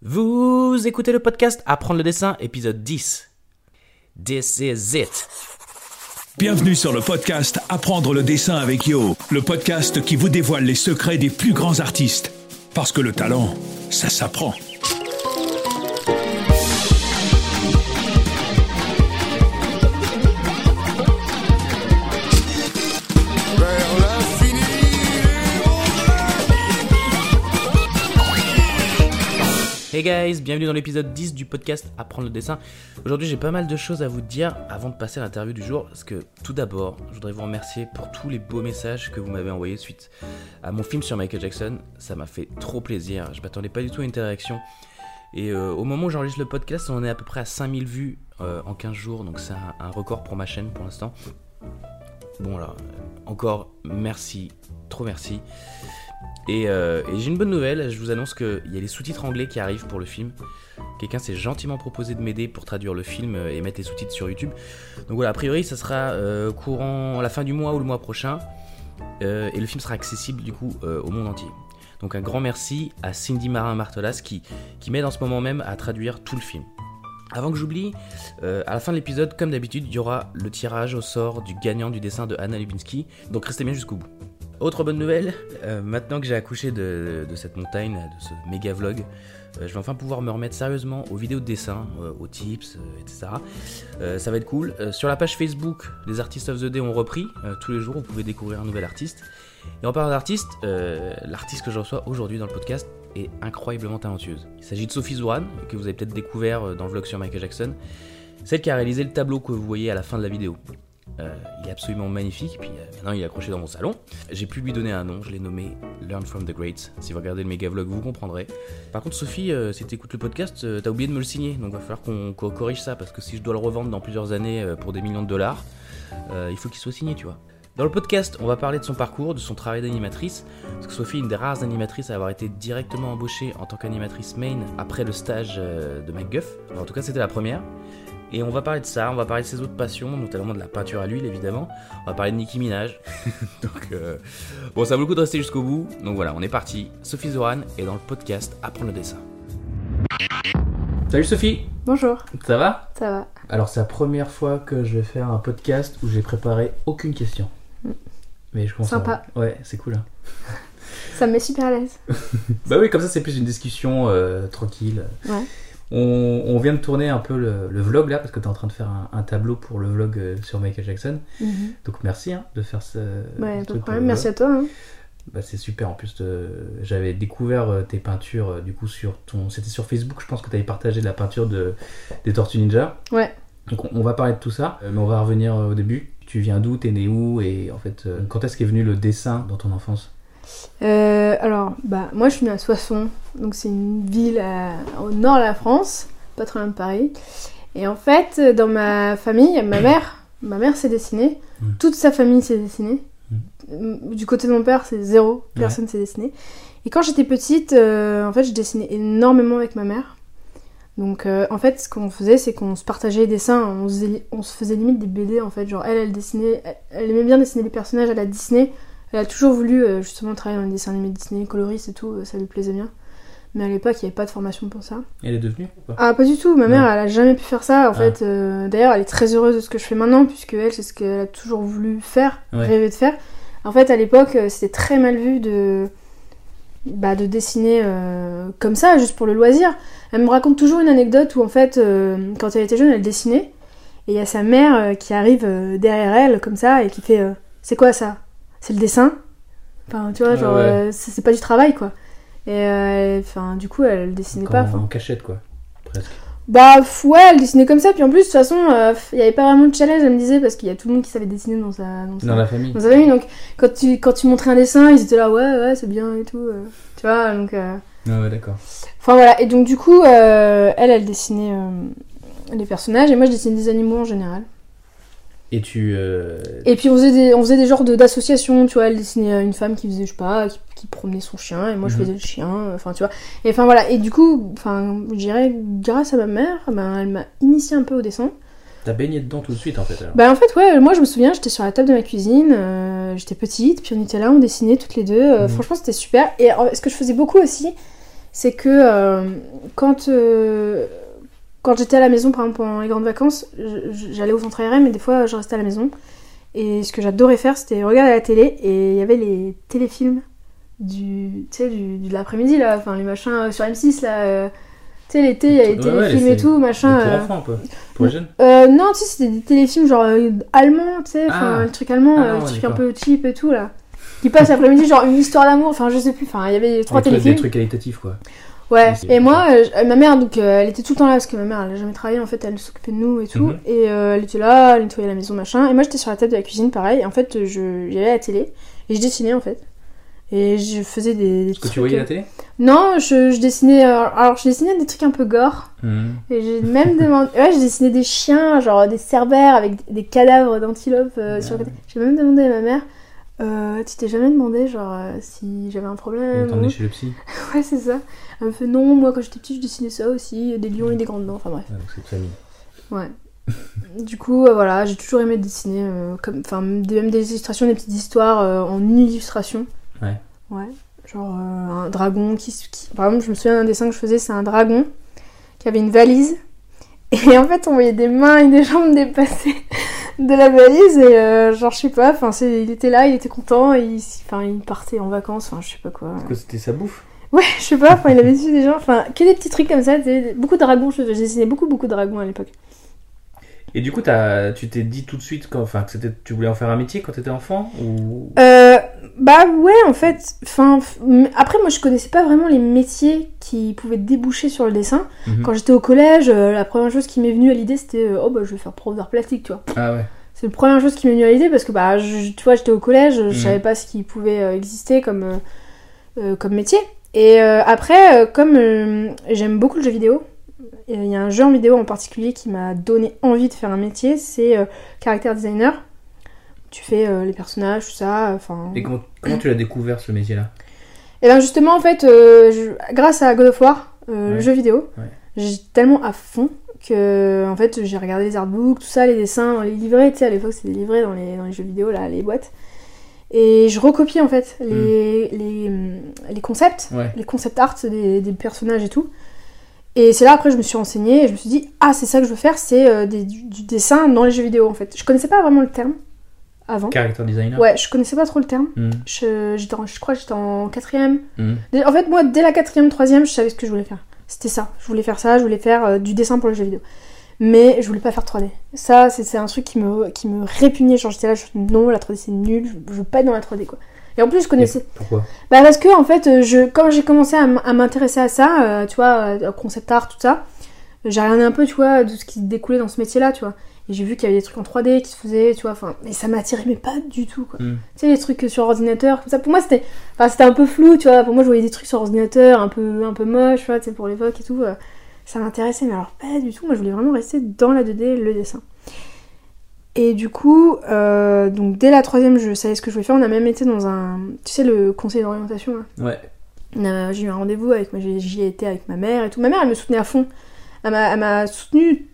Vous écoutez le podcast Apprendre le dessin, épisode 10. This is it. Bienvenue sur le podcast Apprendre le dessin avec Yo, le podcast qui vous dévoile les secrets des plus grands artistes. Parce que le talent, ça s'apprend. Hey guys, bienvenue dans l'épisode 10 du podcast Apprendre le dessin. Aujourd'hui, j'ai pas mal de choses à vous dire avant de passer à l'interview du jour. Parce que tout d'abord, je voudrais vous remercier pour tous les beaux messages que vous m'avez envoyés suite à mon film sur Michael Jackson. Ça m'a fait trop plaisir. Je m'attendais pas du tout à une telle réaction. Et euh, au moment où j'enregistre le podcast, on est à peu près à 5000 vues euh, en 15 jours. Donc c'est un, un record pour ma chaîne pour l'instant. Bon là, encore merci, trop merci. Et, euh, et j'ai une bonne nouvelle, je vous annonce qu'il y a les sous-titres anglais qui arrivent pour le film. Quelqu'un s'est gentiment proposé de m'aider pour traduire le film euh, et mettre les sous-titres sur YouTube. Donc voilà, a priori ça sera euh, courant la fin du mois ou le mois prochain. Et le film sera accessible du coup au monde entier. Donc un grand merci à Cindy Marin-Martelas qui, qui m'aide en ce moment même à traduire tout le film. Avant que j'oublie, à la fin de l'épisode, comme d'habitude, il y aura le tirage au sort du gagnant du dessin de Anna Lubinski, donc restez bien jusqu'au bout. Autre bonne nouvelle, euh, maintenant que j'ai accouché de, cette montagne, de ce méga vlog, euh, je vais enfin pouvoir me remettre sérieusement aux vidéos de dessin, euh, aux tips, etc. Ça va être cool. Sur la page Facebook, les artistes of the day ont repris. Tous les jours, vous pouvez découvrir un nouvel artiste. Et en parlant d'artiste, l'artiste que je reçois aujourd'hui dans le podcast est incroyablement talentueuse. Il s'agit de Sophie Zouran, que vous avez peut-être découvert dans le vlog sur Michael Jackson. Celle qui a réalisé le tableau que vous voyez à la fin de la vidéo. Euh, il est absolument magnifique, puis euh, maintenant il est accroché dans mon salon. J'ai pu lui donner un nom, je l'ai nommé Learn from the Greats. Si vous regardez le méga vlog, vous comprendrez. Par contre, Sophie, euh, si tu écoutes le podcast, euh, t'as oublié de me le signer, donc va falloir qu'on corrige ça, parce que si je dois le revendre dans plusieurs années pour des millions de dollars, il faut qu'il soit signé, tu vois. Dans le podcast, on va parler de son parcours, de son travail d'animatrice, parce que Sophie est une des rares animatrices à avoir été directement embauchée en tant qu'animatrice main après le stage de MacGuff. Alors, en tout cas, c'était la première. Et on va parler de ça, on va parler de ses autres passions, notamment de la peinture à l'huile évidemment. On va parler de Nicki Minaj. donc euh, bon, ça vaut le coup de rester jusqu'au bout. Donc voilà, on est parti. Sophie Zoran est dans le podcast Apprendre le dessin. Salut Sophie, Bonjour, ça va? Ça va. Alors c'est la première fois que je vais faire un podcast où j'ai préparé aucune question. Mais je commence à- Sympa. Ouais, c'est cool. hein. Ça me met super à l'aise. Bah oui, comme ça c'est plus une discussion euh, tranquille. Ouais. On, on vient de tourner un peu le, le vlog là parce que tu es en train de faire un, un tableau pour le vlog euh, sur Michael Jackson. Donc merci hein, de faire ce. Ouais, ce problème. le Merci à toi. hein. Bah, c'est super en plus. de- J'avais découvert euh, tes peintures euh, du coup sur ton. C'était sur Facebook, je pense que tu avais partagé de la peinture de... des Tortues Ninja. Ouais. Donc on, on va parler de tout ça, euh, mais on va revenir euh, au début. Tu viens d'où T'es né où Et en fait, euh, quand est-ce qu'est venu le dessin dans ton enfance? Euh, alors, bah, moi je suis née à Soissons, donc c'est une ville à- au nord de la France, pas très loin de Paris. Et en fait, dans ma famille, ma mère, ma mère s'est dessinée, Mm. toute sa famille s'est dessinée. Du côté de mon père, c'est zéro, personne s'est dessiné. Et quand j'étais petite, euh, en fait, je dessinais énormément avec ma mère. Donc, euh, en fait, ce qu'on faisait, c'est qu'on se partageait les dessins, on, faisait- on se faisait limite des BD, en fait. Genre, elle, elle dessinait, elle, elle aimait bien dessiner les personnages à la Disney. Elle a toujours voulu, euh, justement, travailler dans les dessins animés Disney, coloriste et tout, euh, ça lui plaisait bien. Mais à l'époque, il n'y avait pas de formation pour ça. Elle est devenue ou pas? Ah, pas du tout. Ma mère, Non. elle a jamais pu faire ça. En Ah. fait, euh, d'ailleurs, elle est très heureuse de ce que je fais maintenant, puisque elle, c'est ce qu'elle a toujours voulu faire, Ouais. rêvé de faire. En fait, à l'époque, c'était très mal vu de, bah, de dessiner comme ça, juste pour le loisir. Elle me raconte toujours une anecdote où, en fait, quand elle était jeune, elle dessinait. Et il y a sa mère qui arrive derrière elle, comme ça, et qui fait C'est quoi ça? C'est le dessin Enfin, tu vois, Ah genre, ouais. euh, c'est pas du travail, quoi. Et euh, enfin, du coup, elle dessinait Donc pas. en, cachette quoi, presque. Bah ouais, elle dessinait comme ça, puis en plus, de toute façon, euh, il n'y avait pas vraiment de challenge, elle me disait, parce qu'il y a tout le monde qui savait dessiner dans sa, dans sa, Dans la famille. dans sa famille. Donc quand tu, quand tu montrais un dessin, ils étaient là, ouais, ouais, c'est bien et tout. tu vois, donc... Ah ouais, d'accord. Enfin voilà, et donc du coup, euh, elle, elle dessinait euh, les personnages, et moi, je dessinais des animaux en général. Et tu. euh, Et puis on faisait des, on faisait des genres de- d'associations, tu vois, elle dessinait une femme qui faisait, je sais pas, qui, qui promenait son chien, et moi je Mhm. faisais le chien, enfin tu vois. Et enfin voilà, et du coup, enfin, je dirais, grâce à ma mère, ben, elle m'a initié un peu au dessin. T'as baigné dedans tout de suite en fait alors. Bah en fait ouais, moi je me souviens, j'étais sur la table de ma cuisine, euh, j'étais petite, puis on était là, on dessinait toutes les deux, euh, Mhm. franchement c'était super. Et ce que je faisais beaucoup aussi, c'est que quand, quand j'étais à la maison, par exemple pendant les grandes vacances, j'allais au centre aérien, mais des fois je restais à la maison. Et ce que j'adorais faire, c'était regarder la télé et il y avait les téléfilms du, tu sais, du, de l'après-midi là, enfin les machins euh, sur M6 là. euh, tu sais, l'été, il y a les ouais, téléfilms et tout, machin. pour euh. enfants un peu. Pour les jeunes. Euh, non, tu sais, c'était des téléfilms genre euh, allemands, tu sais, enfin, Ah. le truc allemand, Ah le truc un peu cheap et tout là. Qui passe l'après-midi, genre une histoire d'amour, enfin, je sais plus, enfin, il y avait trois trucs- téléfilms. Des trucs qualitatifs quoi. Ouais, et moi, euh, j- ma mère, donc, euh, elle était tout le temps là parce que ma mère, elle a jamais travaillé, en fait, elle s'occupait de nous et tout. Mhm. Et euh, elle était là, elle nettoyait la maison, machin. Et moi, j'étais sur la table de la cuisine, pareil. Et en fait, je, j'allais à la télé et je dessinais, en fait. Et je faisais des, des Est-ce que tu voyais euh, la télé? Non, je, je dessinais. euh, alors, je dessinais des trucs un peu gore. Mhm. Et j'ai même demandé. Ouais, j'ai dessiné des chiens, genre des cerbères avec des cadavres d'antilopes euh, sur le côté. J'ai même demandé à ma mère. Euh, tu t'es jamais demandé genre euh, si j'avais un problème ou- chez le psy. Ouais, c'est ça. Elle me fait non, moi quand j'étais petite, je dessinais ça aussi, des lions et des grandes dents, enfin bref. Ouais, donc c'est de famille. Ouais. du coup, euh, voilà, j'ai toujours aimé dessiner, comme, enfin, même des illustrations, des petites histoires en illustration. Ouais. Ouais. Genre un dragon qui, qui- Par exemple, je me souviens d'un dessin que je faisais, c'est un dragon qui avait une valise. Et en fait, on voyait des mains et des jambes dépasser de la valise. Et euh, genre, je sais pas, enfin, c'est- il était là, il était content, et il, enfin, il partait en vacances, enfin, je sais pas quoi. Parce que c'était sa bouffe. Ouais, je sais pas, enfin, il avait su des gens, enfin, que des petits trucs comme ça, beaucoup de dragons, je, je dessinais beaucoup, beaucoup de dragons à l'époque. Et du coup, t'as- tu t'es dit tout de suite quand, enfin, que c'était, tu voulais en faire un métier quand t'étais enfant ou? Euh, bah ouais, en fait, enfin, après, moi, je connaissais pas vraiment les métiers qui pouvaient déboucher sur le dessin. Mhm. Quand j'étais au collège, euh, la première chose qui m'est venue à l'idée, c'était, euh, oh bah, je vais faire prof d'art plastique, tu vois. Ah ouais. C'est la première chose qui m'est venue à l'idée parce que, bah, je- tu vois, j'étais au collège, je Mhm. savais pas ce qui pouvait euh, exister comme, comme métier. Et après, comme j'aime beaucoup le jeu vidéo, il y a un jeu en vidéo en particulier qui m'a donné envie de faire un métier, c'est character designer. Tu fais euh, les personnages, tout ça, enfin... Et comment, comment tu l'as découvert ce métier-là? Et ben justement, en fait, euh, je- grâce à God of War, euh, le jeu vidéo, Ouais. j'étais tellement à fond que en fait j'ai regardé les artbooks, tout ça, les dessins, les livrets, tu sais, à l'époque c'était des livrets dans les, dans les jeux vidéo, là, les boîtes. Et je recopiais en fait les, les, hum, les concepts, Ouais. les concept art des, des personnages et tout. Et c'est là après je me suis renseignée et je me suis dit, ah c'est ça que je veux faire, c'est euh, du, du dessin dans les jeux vidéo en fait. Je connaissais pas vraiment le terme avant. Character designer. Ouais, je connaissais pas trop le terme. Mhm. Je, j'étais en- je crois que j'étais en quatrième. Dès- En fait, moi, dès la quatrième, troisième, je savais ce que je voulais faire. C'était ça. Je voulais faire ça, je voulais faire euh, du dessin pour le jeu vidéo. Mais je voulais pas faire 3D. Ça, c'est c'est un truc qui me, qui me répugnait. Genre, j'étais là, je, non, la 3D c'est nul, je, je veux pas être dans la 3D quoi. Et en plus, je connaissais. Pourquoi? Bah, parce que, en fait, euh, je, quand j'ai commencé à m- à m'intéresser à ça, euh, tu vois, euh, concept art, tout ça, j'ai regardé un peu, tu vois, de ce qui découlait dans ce métier-là, tu vois. Et j'ai vu qu'il y avait des trucs en 3D qui se faisaient, tu vois, enfin, et ça m'attirait, mais pas du tout, quoi. Mm. Tu sais, les trucs sur ordinateur, tout ça, pour moi, c'était, enfin, c'était un peu flou, tu vois. Pour moi, je voyais des trucs sur ordinateur, un peu, un peu moche, tu vois, tu sais, pour l'époque et tout. euh, ça m'intéressait, mais alors pas du tout. Moi, je voulais vraiment rester dans la 2D, le dessin. Et du coup, euh, donc dès la troisième, je savais ce que je voulais faire. On a même été dans un, tu sais, le conseil d'orientation. là. Ouais. J'ai eu un rendez-vous avec j'y ai été avec ma mère et tout. Ma mère, elle me soutenait à fond. Elle m'a elle m'a soutenue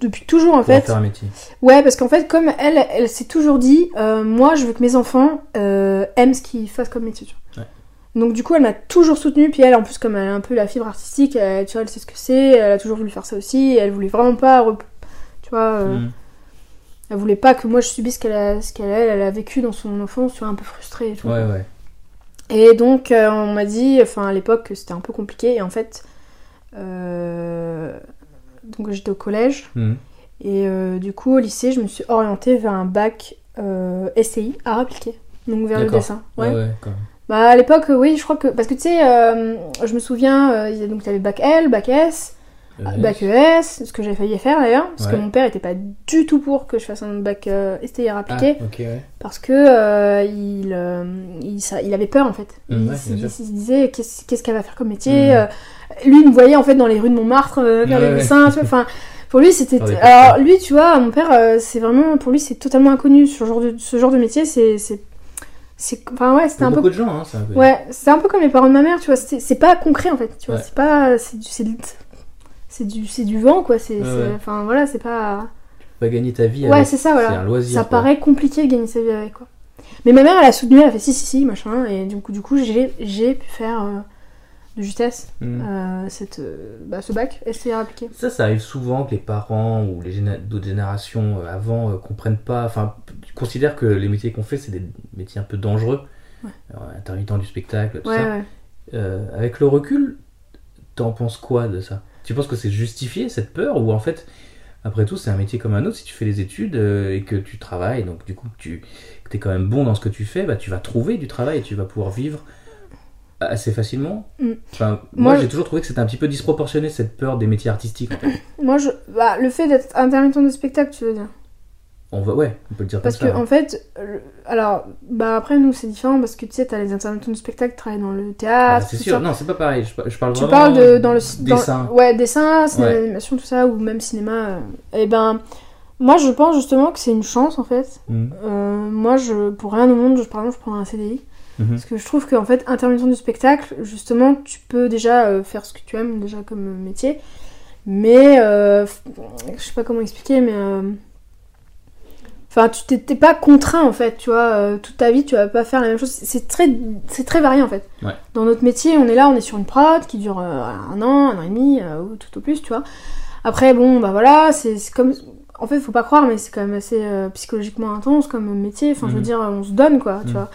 depuis toujours en fait. faire un métier. Ouais, parce qu'en fait, comme elle, elle s'est toujours dit, euh, moi, je veux que mes enfants euh, aiment ce qu'ils fassent comme métier. tu vois. Ouais. Donc du coup, elle m'a toujours soutenue. Puis elle, en plus, comme elle a un peu la fibre artistique, elle, tu vois, elle sait ce que c'est. Elle a toujours voulu faire ça aussi. elle voulait vraiment pas, tu vois, euh, Mhm. elle voulait pas que moi je subisse ce qu'elle a, ce qu'elle a, elle a vécu dans son enfance, tu vois, un peu frustrée. Et tout. Ouais, ouais. Et donc, euh, on m'a dit, enfin, à l'époque, que c'était un peu compliqué. Et en fait, euh, donc j'étais au collège. Mhm. Et euh, du coup, au lycée, je me suis orientée vers un bac euh, SCI, art appliqué. Donc vers le dessin. Ouais, Ouais. ouais. Bah, à l'époque, oui, je crois que. Parce que tu sais, euh, je me souviens, euh, il y a- donc t'avais bac L, bac S, Euh, bac ES, ce que j'avais failli faire d'ailleurs. Parce que mon père était pas du tout pour que je fasse un bac euh, STI art Ah, appliqué. ouais. Parce que euh, il, euh, il, ça- il avait peur en fait. Mm, il, ouais, se disait qu'est-ce qu'elle va faire comme métier. Mm. lui, il me voyait en fait dans les rues de Montmartre faire des dessins. Enfin, pour lui, c'était. Ah, Alors, lui, tu vois, mon père, c'est vraiment. Pour lui, c'est totalement inconnu. Ce genre de, ce genre de métier, c'est. c'est- Enfin, ouais, c'était un peu. beaucoup de gens, hein, c'est un peu. Ouais, c'est un peu comme les parents de ma mère, tu vois. C'est c'est pas concret en fait. Tu vois, Ouais. c'est pas. C'est du. C'est du- c'est du, vent quoi. C'est, Ouais. Enfin voilà, c'est pas. Vas gagner ta vie Ouais, avec. c'est ça, voilà. C'est un loisir. Ça quoi. paraît compliqué de gagner sa vie avec quoi. Mais ma mère, elle a soutenu, elle a fait si, si, si, machin. Et du coup, du coup j'ai, j'ai pu faire euh, de justesse Mhm. euh, cette, euh, bah, ce bac SCR appliqué. Ça, ça arrive souvent que les parents ou les géné- d'autres générations euh, avant euh, comprennent pas, enfin, considèrent que les métiers qu'on fait, c'est des métiers un peu dangereux. Ouais. Alors, intermittent du spectacle, tout Ouais, ça. ouais. Avec le recul, t'en penses quoi de ça? Tu penses que c'est justifié cette peur ou en fait, après tout, c'est un métier comme un autre. Si tu fais des études euh, et que tu travailles, donc du coup que tu es quand même bon dans ce que tu fais, bah, tu vas trouver du travail et tu vas pouvoir vivre assez facilement. Mm. Enfin, moi, Moi, j'ai toujours trouvé que c'était un petit peu disproportionné cette peur des métiers artistiques. en fait. Moi, je... bah, le fait d'être intermittent de spectacle, tu veux dire On va, ouais, on peut le dire Parce que, comme ça. en fait, euh, alors, bah après, nous, c'est différent parce que tu sais, t'as les intermittents de spectacle qui travaillent dans le Ah, théâtre. c'est tout sûr, ça. non, c'est pas pareil. Je, par- je parle Tu vraiment parles de, dans le dans- dessin. ouais, dessin, cinéma Ouais. d'animation, tout ça, ou même cinéma. Et ben, moi, je pense justement que c'est une chance en fait. Mhm. Euh, moi, je, pour rien au monde, je, par exemple, je prendrais un CDI. Mhm. Parce que je trouve qu'en fait, intermittent du spectacle, justement, tu peux déjà euh, faire ce que tu aimes, déjà comme euh, métier. Mais, euh, je sais pas comment expliquer, mais. Enfin, tu t'es pas contraint en fait, tu vois. euh, toute ta vie, tu vas pas faire la même chose. C'est très, c'est très varié en fait. Ouais. Dans notre métier, on est là, on est sur une prod qui dure euh, un an, un an et demi, euh, ou tout au plus, tu vois. Après, bon, bah voilà, c'est comme. En fait, faut pas croire, mais c'est quand même assez psychologiquement intense comme métier. Enfin, je veux Mhm. dire, on se donne quoi, tu Mhm. vois.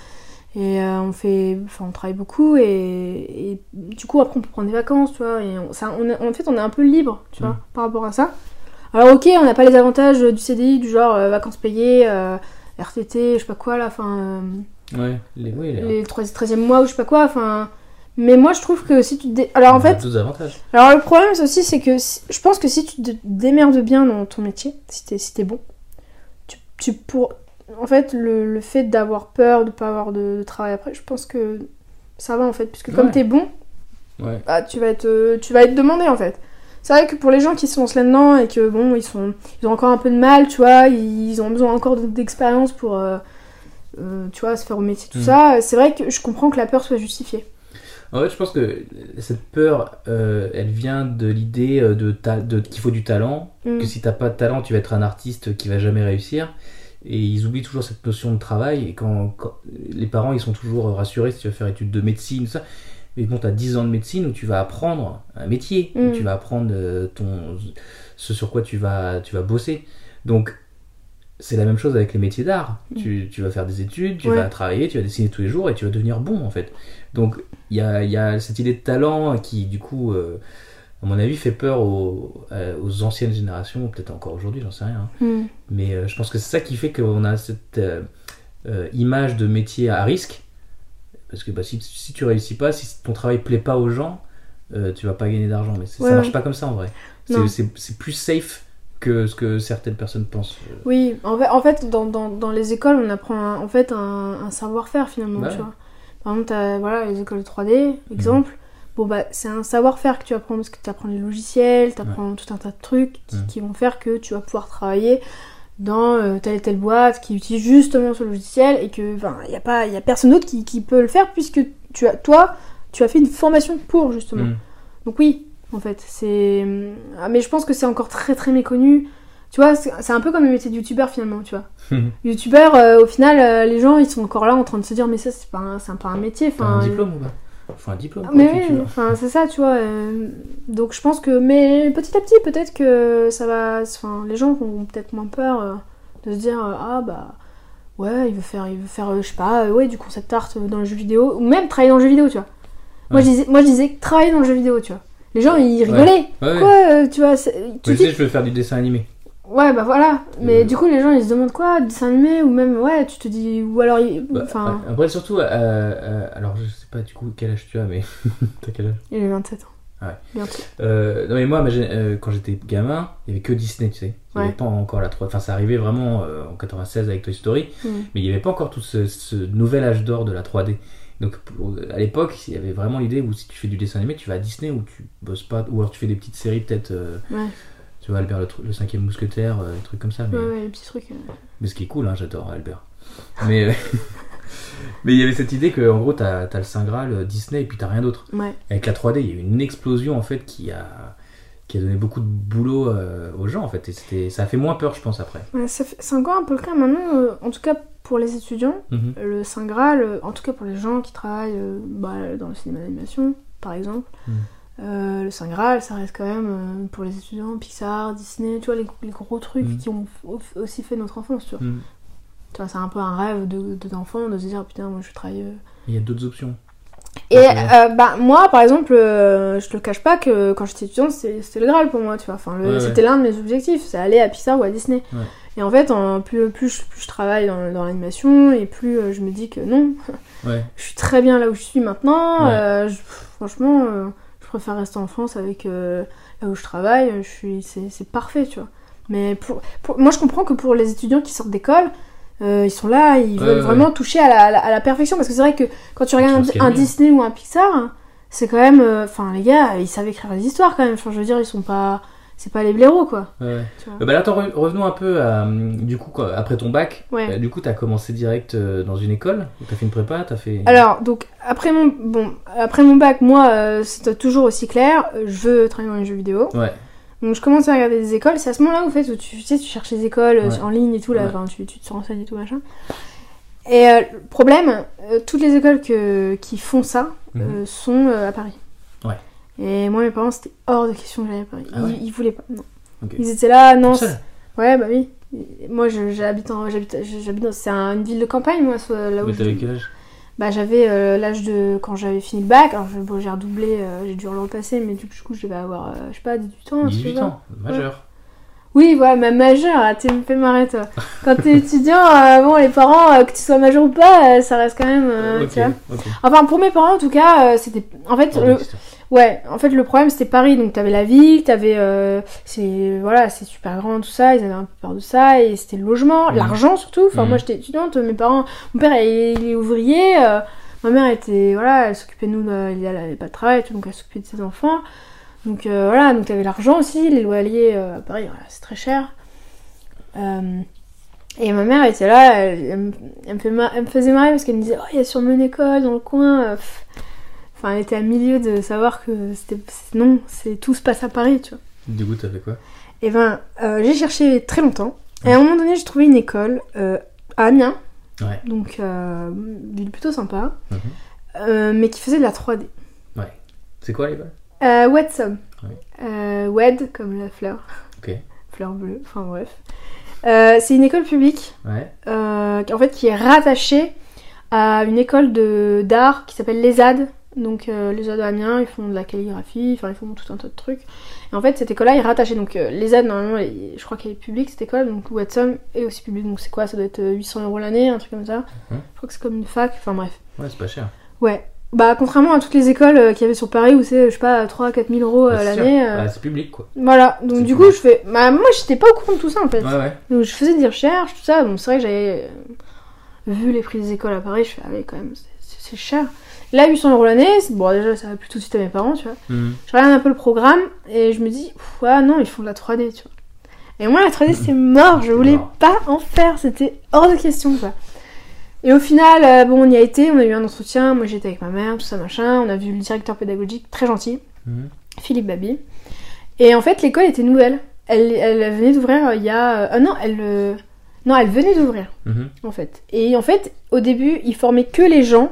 Et euh, on fait, enfin, on travaille beaucoup et, et du coup après on peut prendre des vacances, tu vois. Et on, ça, on est- en fait, on est un peu libre, tu vois, Mhm. par rapport à ça. Alors ok, on n'a pas les avantages du CDI, du genre euh, vacances payées, euh, RTT, je sais pas quoi là, enfin Ouais, les, oui, les, euh, les 13e mois ou je sais pas quoi, enfin. Mais moi je trouve que si tu te dé- alors en on fait d'autres avantages. alors le problème aussi c'est que si- je pense que si tu te démerdes bien dans ton métier, si t'es si bon, tu, tu pour en fait le, le fait d'avoir peur de pas avoir de, de travail après, je pense que ça va en fait puisque comme t'es bon, Ouais. bah, tu vas être euh, tu vas être demandé en fait. C'est vrai que pour les gens qui se lancent là-dedans et que bon ils sont ils ont encore un peu de mal, tu vois, ils ont besoin encore de- d'expérience pour euh, euh, tu vois se faire au métier tout Mhm. ça, c'est vrai que je comprends que la peur soit justifiée. En fait, je pense que cette peur, euh, elle vient de l'idée de, qu'il faut du talent, Mm. que si t'as pas de talent, tu vas être un artiste qui va jamais réussir. Et ils oublient toujours cette notion de travail. Et quand, quand- les parents, ils sont toujours rassurés si tu vas faire études de médecine, tout ça. Mais bon, t'as 10 ans de médecine où tu vas apprendre un métier, où Mm. tu vas apprendre euh, ton, ce sur quoi tu vas, tu vas bosser. Donc, c'est la même chose avec les métiers d'art. Tu, tu vas faire des études, tu Mm. Ouais. vas travailler, tu vas dessiner tous les jours et tu vas devenir bon en fait. Donc, il y a, y a cette idée de talent qui, du coup, euh, à mon avis, fait peur aux, euh, aux anciennes générations, peut-être encore aujourd'hui, j'en sais rien. hein. Mm. Mais euh, je pense que c'est ça qui fait qu'on a cette euh, image de métier à risque. Parce que bah, si, si tu réussis pas, si ton travail plaît pas aux gens, euh, tu vas pas gagner d'argent. Mais Ouais, ça marche ouais. pas comme ça en vrai. C'est- plus safe que ce que certaines personnes pensent. Oui, en fait, en fait dans, dans, dans les écoles, on apprend un, en fait un, un savoir-faire finalement, Bah tu vois. Par exemple, t'as voilà, les écoles de 3D, exemple. Bon, bah, c'est un savoir-faire que tu apprends parce que tu apprends les logiciels, tu apprends tout un tas de trucs qui, qui vont faire que tu vas pouvoir travailler dans euh, telle et telle boîte qui utilise justement ce logiciel et que, il n'y a, pas- y a personne d'autre qui, qui peut le faire puisque tu as, toi, tu as fait une formation pour justement. Mm. Donc oui, en fait, c'est... Ah, mais je pense que c'est encore très très méconnu. Tu vois, c'est un peu comme le métier de youtubeur finalement, tu vois. youtubeur, euh, au final, euh, les gens, ils sont encore là en train de se dire, mais ça, c'est pas un, c'est pas un métier. Enfin, un diplôme ou pas? Faut un diplôme. Ah, mais oui, enfin, c'est ça, tu vois. euh, donc je pense que... Mais petit à petit, peut-être que ça va... Enfin, les gens ont peut-être moins peur euh, de se dire, euh, ah bah... Ouais, il veut faire, il veut faire, je sais pas, ouais, du concept art dans le jeu vidéo, ou même travailler dans le jeu vidéo, tu vois. Moi, je disais, moi, je disais travailler dans le jeu vidéo, tu vois. Les gens, ils rigolaient. Ouais, ouais. Quoi, euh, tu vois, tu sais, je veux faire du dessin animé. Ouais, bah voilà. Mais Euh. du coup, les gens, ils se demandent quoi, dessin animé, ou même, ouais, tu te dis, ou alors, Bah, enfin, ouais. Après, surtout, euh, euh, alors je sais pas du coup quel âge tu as, mais t'as quel âge? Il a 27 ans. Ouais. Bientôt. Euh, non mais moi, quand j'étais gamin, il y avait que Disney, tu sais. Il n'y Ouais. avait pas encore la 3 Enfin, ça arrivait vraiment en 96 avec Toy Story, Mm. mais il n'y avait pas encore tout ce, ce nouvel âge d'or de la 3D. Donc à l'époque, il y avait vraiment l'idée où si tu fais du dessin animé, tu vas à Disney ou tu bosses pas, ou alors tu fais des petites séries peut-être. euh, Ouais. Tu vois, Albert le, cinquième mousquetaire, euh, des trucs comme ça. Mais, Ouais, ouais, les petits trucs. euh. mais ce qui est cool, hein, j'adore Albert. Mais euh, mais il y avait cette idée que en gros, t'as as le Saint Graal, euh, Disney, et puis t'as rien d'autre. Ouais. Avec la 3D, il y a eu une explosion en fait qui a qui a donné beaucoup de boulot euh, aux gens en fait et c'était ça a fait moins peur je pense après. Ouais, ça fait- C'est encore un peu le cas maintenant, euh, en tout cas pour les étudiants. Mhm. Le Saint Graal, euh, en tout cas pour les gens qui travaillent bah, dans le cinéma d'animation, par exemple. Mm. Euh, le Saint Graal, ça reste quand même euh, pour les étudiants, Pixar, Disney, tu vois, les, les gros trucs Mm. qui ont au- aussi fait notre enfance, tu vois. Mm. Tu vois, c'est un peu un rêve de, de d'enfant de se dire, putain, moi je travaille. euh. Il y a d'autres options. Et euh, bah, moi, par exemple, euh, je te le cache pas que quand j'étais étudiante, c'était le Graal pour moi, tu vois. Enfin, ouais. c'était l'un de mes objectifs, c'est aller à Pixar ou à Disney. Ouais. Et en fait, en, plus, plus, je, plus je travaille dans, dans l'animation, et plus euh, je me dis que non, je suis très bien là où je suis maintenant. Je- franchement, préfère rester en France avec euh, là où je travaille. Je suis, c'est, parfait, tu vois. Mais pour, pour- moi, je comprends que pour les étudiants qui sortent d'école, euh, ils sont là, ils veulent ouais. vraiment toucher à la, à la- à la perfection. Parce que c'est vrai que quand tu regardes un, un. Disney ou un Pixar, c'est quand même. euh, Enfin, les gars, ils savent écrire des histoires quand même. Enfin, je veux dire, ils sont pas. C'est pas les blaireaux, quoi. Ouais. Euh, bah là, re- revenons un peu à. hum, Du coup, quoi, après ton bac, Ouais. bah, du coup, t'as commencé direct euh, dans une école? T'as fait une prépa? T'as fait. Alors, donc, après mon, bon, après mon bac, moi, euh, c'était toujours aussi clair. euh, Je veux travailler dans les jeux vidéo. Ouais. Donc je commence à regarder des écoles, c'est à ce moment-là où, fait, où tu, tu sais, tu cherches les écoles euh, Ouais. en ligne et tout, là, enfin, tu, tu te renseignes et tout, machin. Et euh, le problème, euh, toutes les écoles que, qui font ça Mhm. euh, sont euh, à Paris. Et moi, mes parents, c'était hors de question que j'aille à Paris. Ah ouais ils, ils voulaient pas, non. Ils étaient là, non. Ouais, bah oui. Moi, j'habite en. J'habite, dans. C'est un- une ville de campagne, moi, là où Mais t'avais quel âge? Bah, j'avais euh, l'âge de. Quand j'avais fini le bac, alors bon, j'ai redoublé, euh, j'ai dû le repasser, mais du coup, je devais avoir, euh, je sais pas, 18 ans. un truc 18 comme ça. ans, majeur. Oui, voilà, même majeur, ah, tu me fais marrer toi. Quand t'es étudiant, bon, les parents, que tu sois majeur ou pas, ça reste quand même. euh, ok, tu vois. Enfin, pour mes parents, en tout cas, c'était. En fait, le... ouais, en fait, le problème c'était Paris, donc t'avais la ville, t'avais. euh, c'est voilà, c'est super grand, tout ça, ils avaient un peu peur de ça, et c'était le logement, Mhm. l'argent surtout. Enfin, Mhm. moi j'étais étudiante, mes parents. Mon père, il, il est ouvrier, euh, ma mère était. Voilà, elle s'occupait de nous, euh, elle avait pas de travail, tout, donc elle s'occupait de ses enfants. Donc euh, voilà, donc t'avais l'argent aussi, les loyers à Paris, voilà, c'est très cher. Et ma mère était là, elle, elle me- elle me, fait mar- elle me faisait marrer parce qu'elle me disait Oh, il y a sûrement une école dans le coin. pff. Enfin, elle était à milieu de savoir que c'était. Non, c'est tout se passe à Paris, tu vois. Du coup, t'as fait quoi? Et ben, euh, j'ai cherché très longtemps. Et à un moment donné, j'ai trouvé une école euh, à Amiens, Ouais. donc euh, ville plutôt sympa, Mhm. mais qui faisait de la 3D. C'est quoi l'école Euh. Ouais. Wed, comme la fleur. Ok. Fleur bleue, enfin bref. C'est une école publique, Ouais. en fait, qui est rattachée à une école d'art qui s'appelle l'ESAD. Donc euh, les de Amiens, ils font de la calligraphie, enfin ils font tout un tas de trucs. Et en fait, cette école-là est rattachée. Donc euh, l'ESAD, normalement, elle est- je crois qu'elle est publique, cette école. Donc Watson est aussi publique. Donc c'est quoi? Ça doit être euh, 800 euros l'année, un truc comme ça. Mhm. Je crois que c'est comme une fac, enfin bref. Ouais, c'est pas cher. Ouais. Bah contrairement à toutes les écoles euh, qu'il y avait sur Paris où c'est, je sais pas, 3-4 000 euros euh, c'est l'année. euh, Ouais, c'est public quoi. Voilà, donc du coup je fais. Bah, moi j'étais pas au courant de tout ça en fait. Ouais, ouais. Donc je faisais des recherches, tout ça. Bon, c'est vrai que j'avais euh, vu les prix des écoles à Paris, je fais, ah quand même, c'est cher. Là, 800 euros l'année, c'est- bon, déjà ça va plus tout de suite à mes parents, tu vois. Mhm. Je regarde un peu le programme et je me dis, ouais, non, ils font de la 3D, tu vois. Et moi, la 3D, c'était mort, je voulais mort. pas en faire, c'était hors de question, quoi. Et au final, euh, bon, on y a été, on a eu un entretien, moi j'étais avec ma mère, tout ça, machin, on a vu le directeur pédagogique, très gentil. Mhm. Philippe Babi. Et en fait, l'école était nouvelle. Elle, elle venait d'ouvrir euh, il y a. euh, Ah non, elle. Non, elle venait d'ouvrir, Mhm. en fait. Et en fait, au début, ils formaient que les gens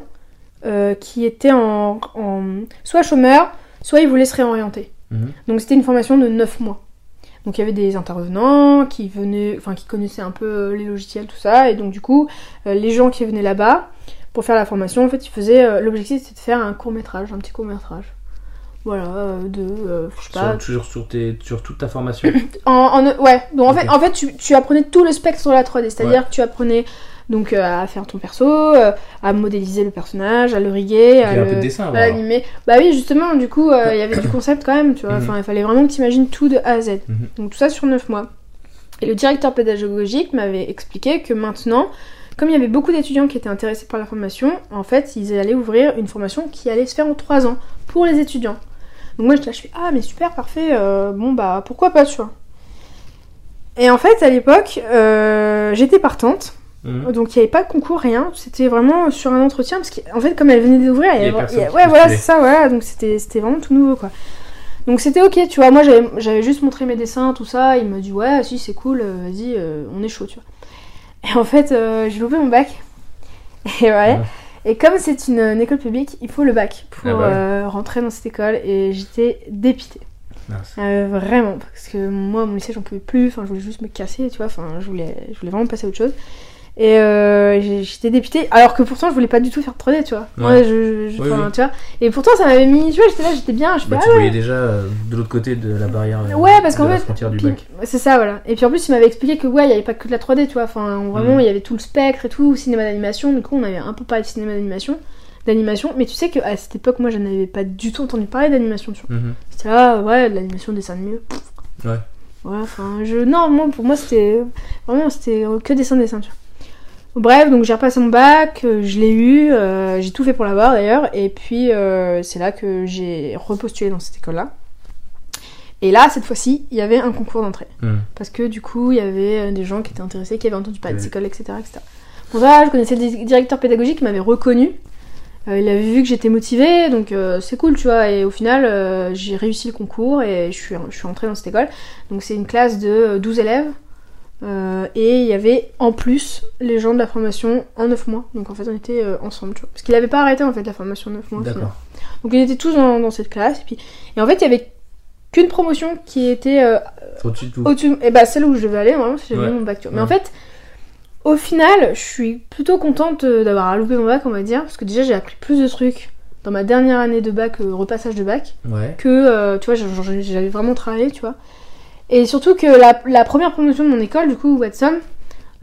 euh, qui étaient en, en- soit chômeurs, soit ils voulaient se réorienter. Mhm. Donc c'était une formation de 9 mois. Donc il y avait des intervenants qui venaient, enfin qui connaissaient un peu euh, les logiciels, tout ça, et donc du coup, euh, les gens qui venaient là-bas pour faire la formation, en fait, ils faisaient. euh, L'objectif c'était de faire un court métrage, un petit court métrage. Voilà, de, euh, je sais pas, toujours sur, tes, sur toute ta formation. en, en- ouais, donc en fait, en fait tu, tu apprenais tout le spectre sur la 3D, c'est-à-dire que tu apprenais donc euh, à faire ton perso, euh, à modéliser le personnage, à le riguer, à avant. l'animer. Bah oui, justement, du coup, euh, il y avait du concept quand même, tu vois. Mhm. Enfin, il fallait vraiment que tu imagines tout de A à Z. Mhm. Donc tout ça sur 9 mois. Et le directeur pédagogique m'avait expliqué que maintenant, comme il y avait beaucoup d'étudiants qui étaient intéressés par la formation, en fait, ils allaient ouvrir une formation qui allait se faire en 3 ans pour les étudiants. Donc moi, j'étais là, je fais Ah, mais super, parfait, euh, bon, bah pourquoi pas, tu vois. Et en fait, à l'époque, euh, j'étais partante. Mhm. Donc il n'y avait pas de concours, rien. C'était vraiment sur un entretien parce qu'en fait, comme elle venait d'ouvrir, il y avait- avait il y a- qui ouais, voilà, c'est ça, voilà. Donc c'était vraiment tout nouveau, quoi. Donc c'était ok, tu vois. Moi, j'avais juste montré mes dessins, tout ça. Il m'a dit ouais, si c'est cool, euh, vas-y, euh, on est chaud, tu vois. Et en fait, euh, j'ai loupé mon bac. Et ouais. Ouais. Et comme c'est une, une école publique, il faut le bac pour Ah bah euh, rentrer dans cette école. Et j'étais dépitée. Euh, vraiment, parce que moi, mon lycée, j'en pouvais plus. Enfin, je voulais juste me casser, tu vois. Enfin, je voulais, je voulais vraiment passer à autre chose. Et euh, j'étais dépitée, alors que pourtant, je voulais pas du tout faire de 3D, tu vois. Ouais. Moi, je, je- Oui, enfin, oui. tu vois. Et pourtant, ça m'avait mis, tu vois, j'étais là, j'étais bien. Je fais, Bah, ah tu ouais. voyais déjà euh, de l'autre côté de la barrière. euh, Ouais, parce de qu'en fait. C'est ça, voilà. Et puis en plus, il m'avait expliqué que ouais, il n'y avait pas que de la 3D, tu vois. Enfin, vraiment, Mhm. il y avait tout le spectre et tout, cinéma d'animation. Du coup, on avait un peu parlé de cinéma d'animation. D'animation. Mais tu sais qu'à cette époque, moi, je n'avais pas du tout entendu parler d'animation, tu vois. C'était là, ouais, de l'animation, dessin animé. pff. Ouais. Voilà, enfin, je. Non, moi, pour moi, c'était. Vraiment, c'était que dessin, dessin, tu vois. Bref, donc j'ai repassé mon bac, euh, je l'ai eu, euh, j'ai tout fait pour l'avoir d'ailleurs, et puis euh, c'est là que j'ai repostulé dans cette école-là. Et là, cette fois-ci, il y avait un concours d'entrée. Mhm. Parce que du coup, il y avait des gens qui étaient intéressés, qui avaient entendu parler de cette école, etc. etc. Bon, ça, je connaissais le di- directeur pédagogique qui m'avait reconnu. Euh, il avait vu que j'étais motivée, donc c'est cool, tu vois. Et au final, j'ai réussi le concours et je suis, je suis entrée dans cette école. Donc c'est une classe de euh, 12 élèves. Euh, et il y avait en plus les gens de la formation en 9 mois. Donc en fait, on était euh, ensemble, tu vois. Parce qu'il avait pas arrêté en fait la formation en 9 mois. D'accord. Donc ils étaient tous dans, dans cette classe. Et, puis... et en fait, il y avait qu'une promotion qui était euh, Au-dessus de tout. et bah celle où je devais aller, vraiment, si j'avais Ouais. mon bac. tu vois. Mais Ouais. en fait, au final, je suis plutôt contente d'avoir loupé mon bac, on va dire, parce que déjà j'ai appris plus de trucs dans ma dernière année de bac, repassage de bac, Ouais. que, tu vois, j'avais vraiment travaillé, tu vois. Et surtout que la, la première promotion de mon école, du coup, Watson,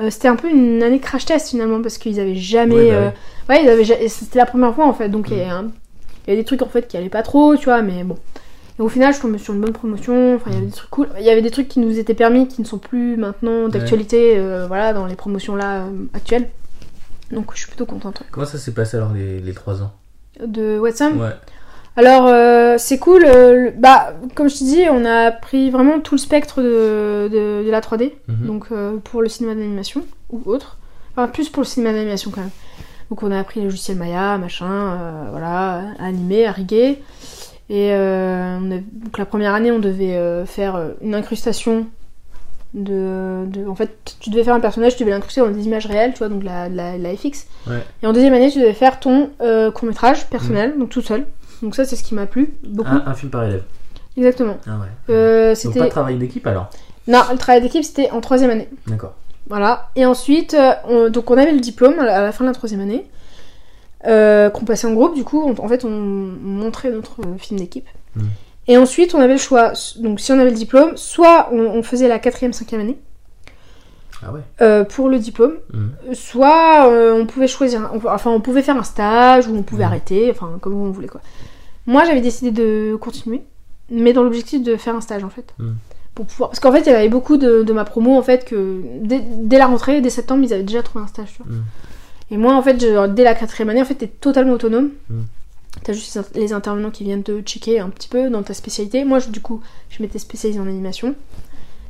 euh, c'était un peu une année crash test finalement, parce qu'ils avaient jamais. Ouais, bah euh, ouais, ils c'était la première fois en fait, donc il y il y avait des trucs en fait qui allaient pas trop, tu vois, mais bon. Et au final, je tombais sur une bonne promotion, enfin, il y avait des trucs cool. Il y avait des trucs qui nous étaient permis, qui ne sont plus maintenant d'actualité, euh, voilà, dans les promotions là actuelles. Donc je suis plutôt contente. Comment ça s'est passé alors les, les 3 ans? De Watson? Ouais. Alors, euh, c'est cool. euh, bah, comme je te dis, on a appris vraiment tout le spectre de, de- de la 3D. Mhm. Donc, euh, pour le cinéma d'animation ou autre. Enfin, plus pour le cinéma d'animation quand même. Donc, on a appris les logiciels Maya, machin, voilà, à animer, à riguer. Et on a- donc, la première année, on devait faire une incrustation. De, de- en fait, tu devais faire un personnage, tu devais l'incruster dans des images réelles, tu vois, donc la, la, la FX. Ouais. Et en deuxième année, tu devais faire ton court métrage personnel, donc tout seul. Donc ça, c'est ce qui m'a plu beaucoup. Un, un film par élève. Exactement. Ah ouais. Euh, Donc pas de travail d'équipe alors non, le travail d'équipe c'était en troisième année. D'accord. Voilà. Et ensuite, euh, on- donc on avait le diplôme à la, fin de la troisième année, euh, qu'on passait en groupe. Du coup, on- en fait, on montrait notre film d'équipe. Mm. Et ensuite, on avait le choix. Donc, si on avait le diplôme, soit on, on faisait la quatrième, cinquième année Ah ouais. euh, pour le diplôme, Mhm. soit euh, on pouvait choisir, on- enfin, on pouvait faire un stage ou on pouvait Mm. arrêter, enfin, comme on voulait quoi. Moi, j'avais décidé de continuer, mais dans l'objectif de faire un stage en fait. Mm. Pour pouvoir... Parce qu'en fait, il y avait beaucoup de, de ma promo en fait que dès, dès la rentrée, dès septembre, ils avaient déjà trouvé un stage. Tu vois. Et moi, en fait, je- dès la quatrième année, en fait, t'es totalement autonome. T'as juste les, in- les intervenants qui viennent te checker un petit peu dans ta spécialité. Moi, je- du coup, je m'étais spécialisée en animation.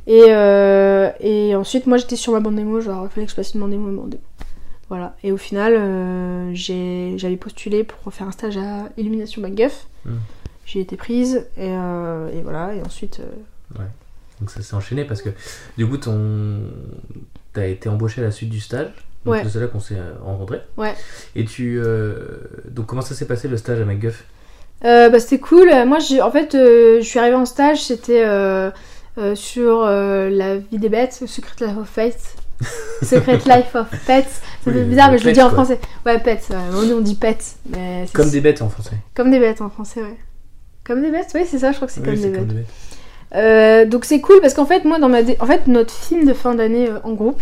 Et, euh, et ensuite, moi, j'étais sur ma bande démo. Genre, il fallait que je fasse une bande démo, une bande démo. Voilà. Et au final, euh, j'avais postulé pour faire un stage à Illumination MacGuff. J'ai été prise. Et, euh, et voilà. Et ensuite. euh, Donc ça s'est enchaîné parce que du coup ton t'as été embauché à la suite du stage. Donc Ouais. c'est là qu'on s'est rencontrés. Ouais. Et tu donc comment ça s'est passé le stage à MacGuff bah, c'était cool. Moi, en fait, je suis arrivée en stage, c'était euh, sur euh, la vie des bêtes, Secret Life of Pets. Secret Life of Pets. Ça Oui, fait le- bizarre, mais je le dis en quoi. français. Ouais, pets. Ouais. On, on dit pets. Mais c'est- Comme des bêtes en français. comme des bêtes en français, ouais. Comme des bêtes, oui, c'est ça, je crois que c'est Oui, comme, c'est des comme bêtes. des bêtes. Euh, donc c'est cool parce qu'en fait, moi, dans ma dé- en fait, notre film de fin d'année en groupe,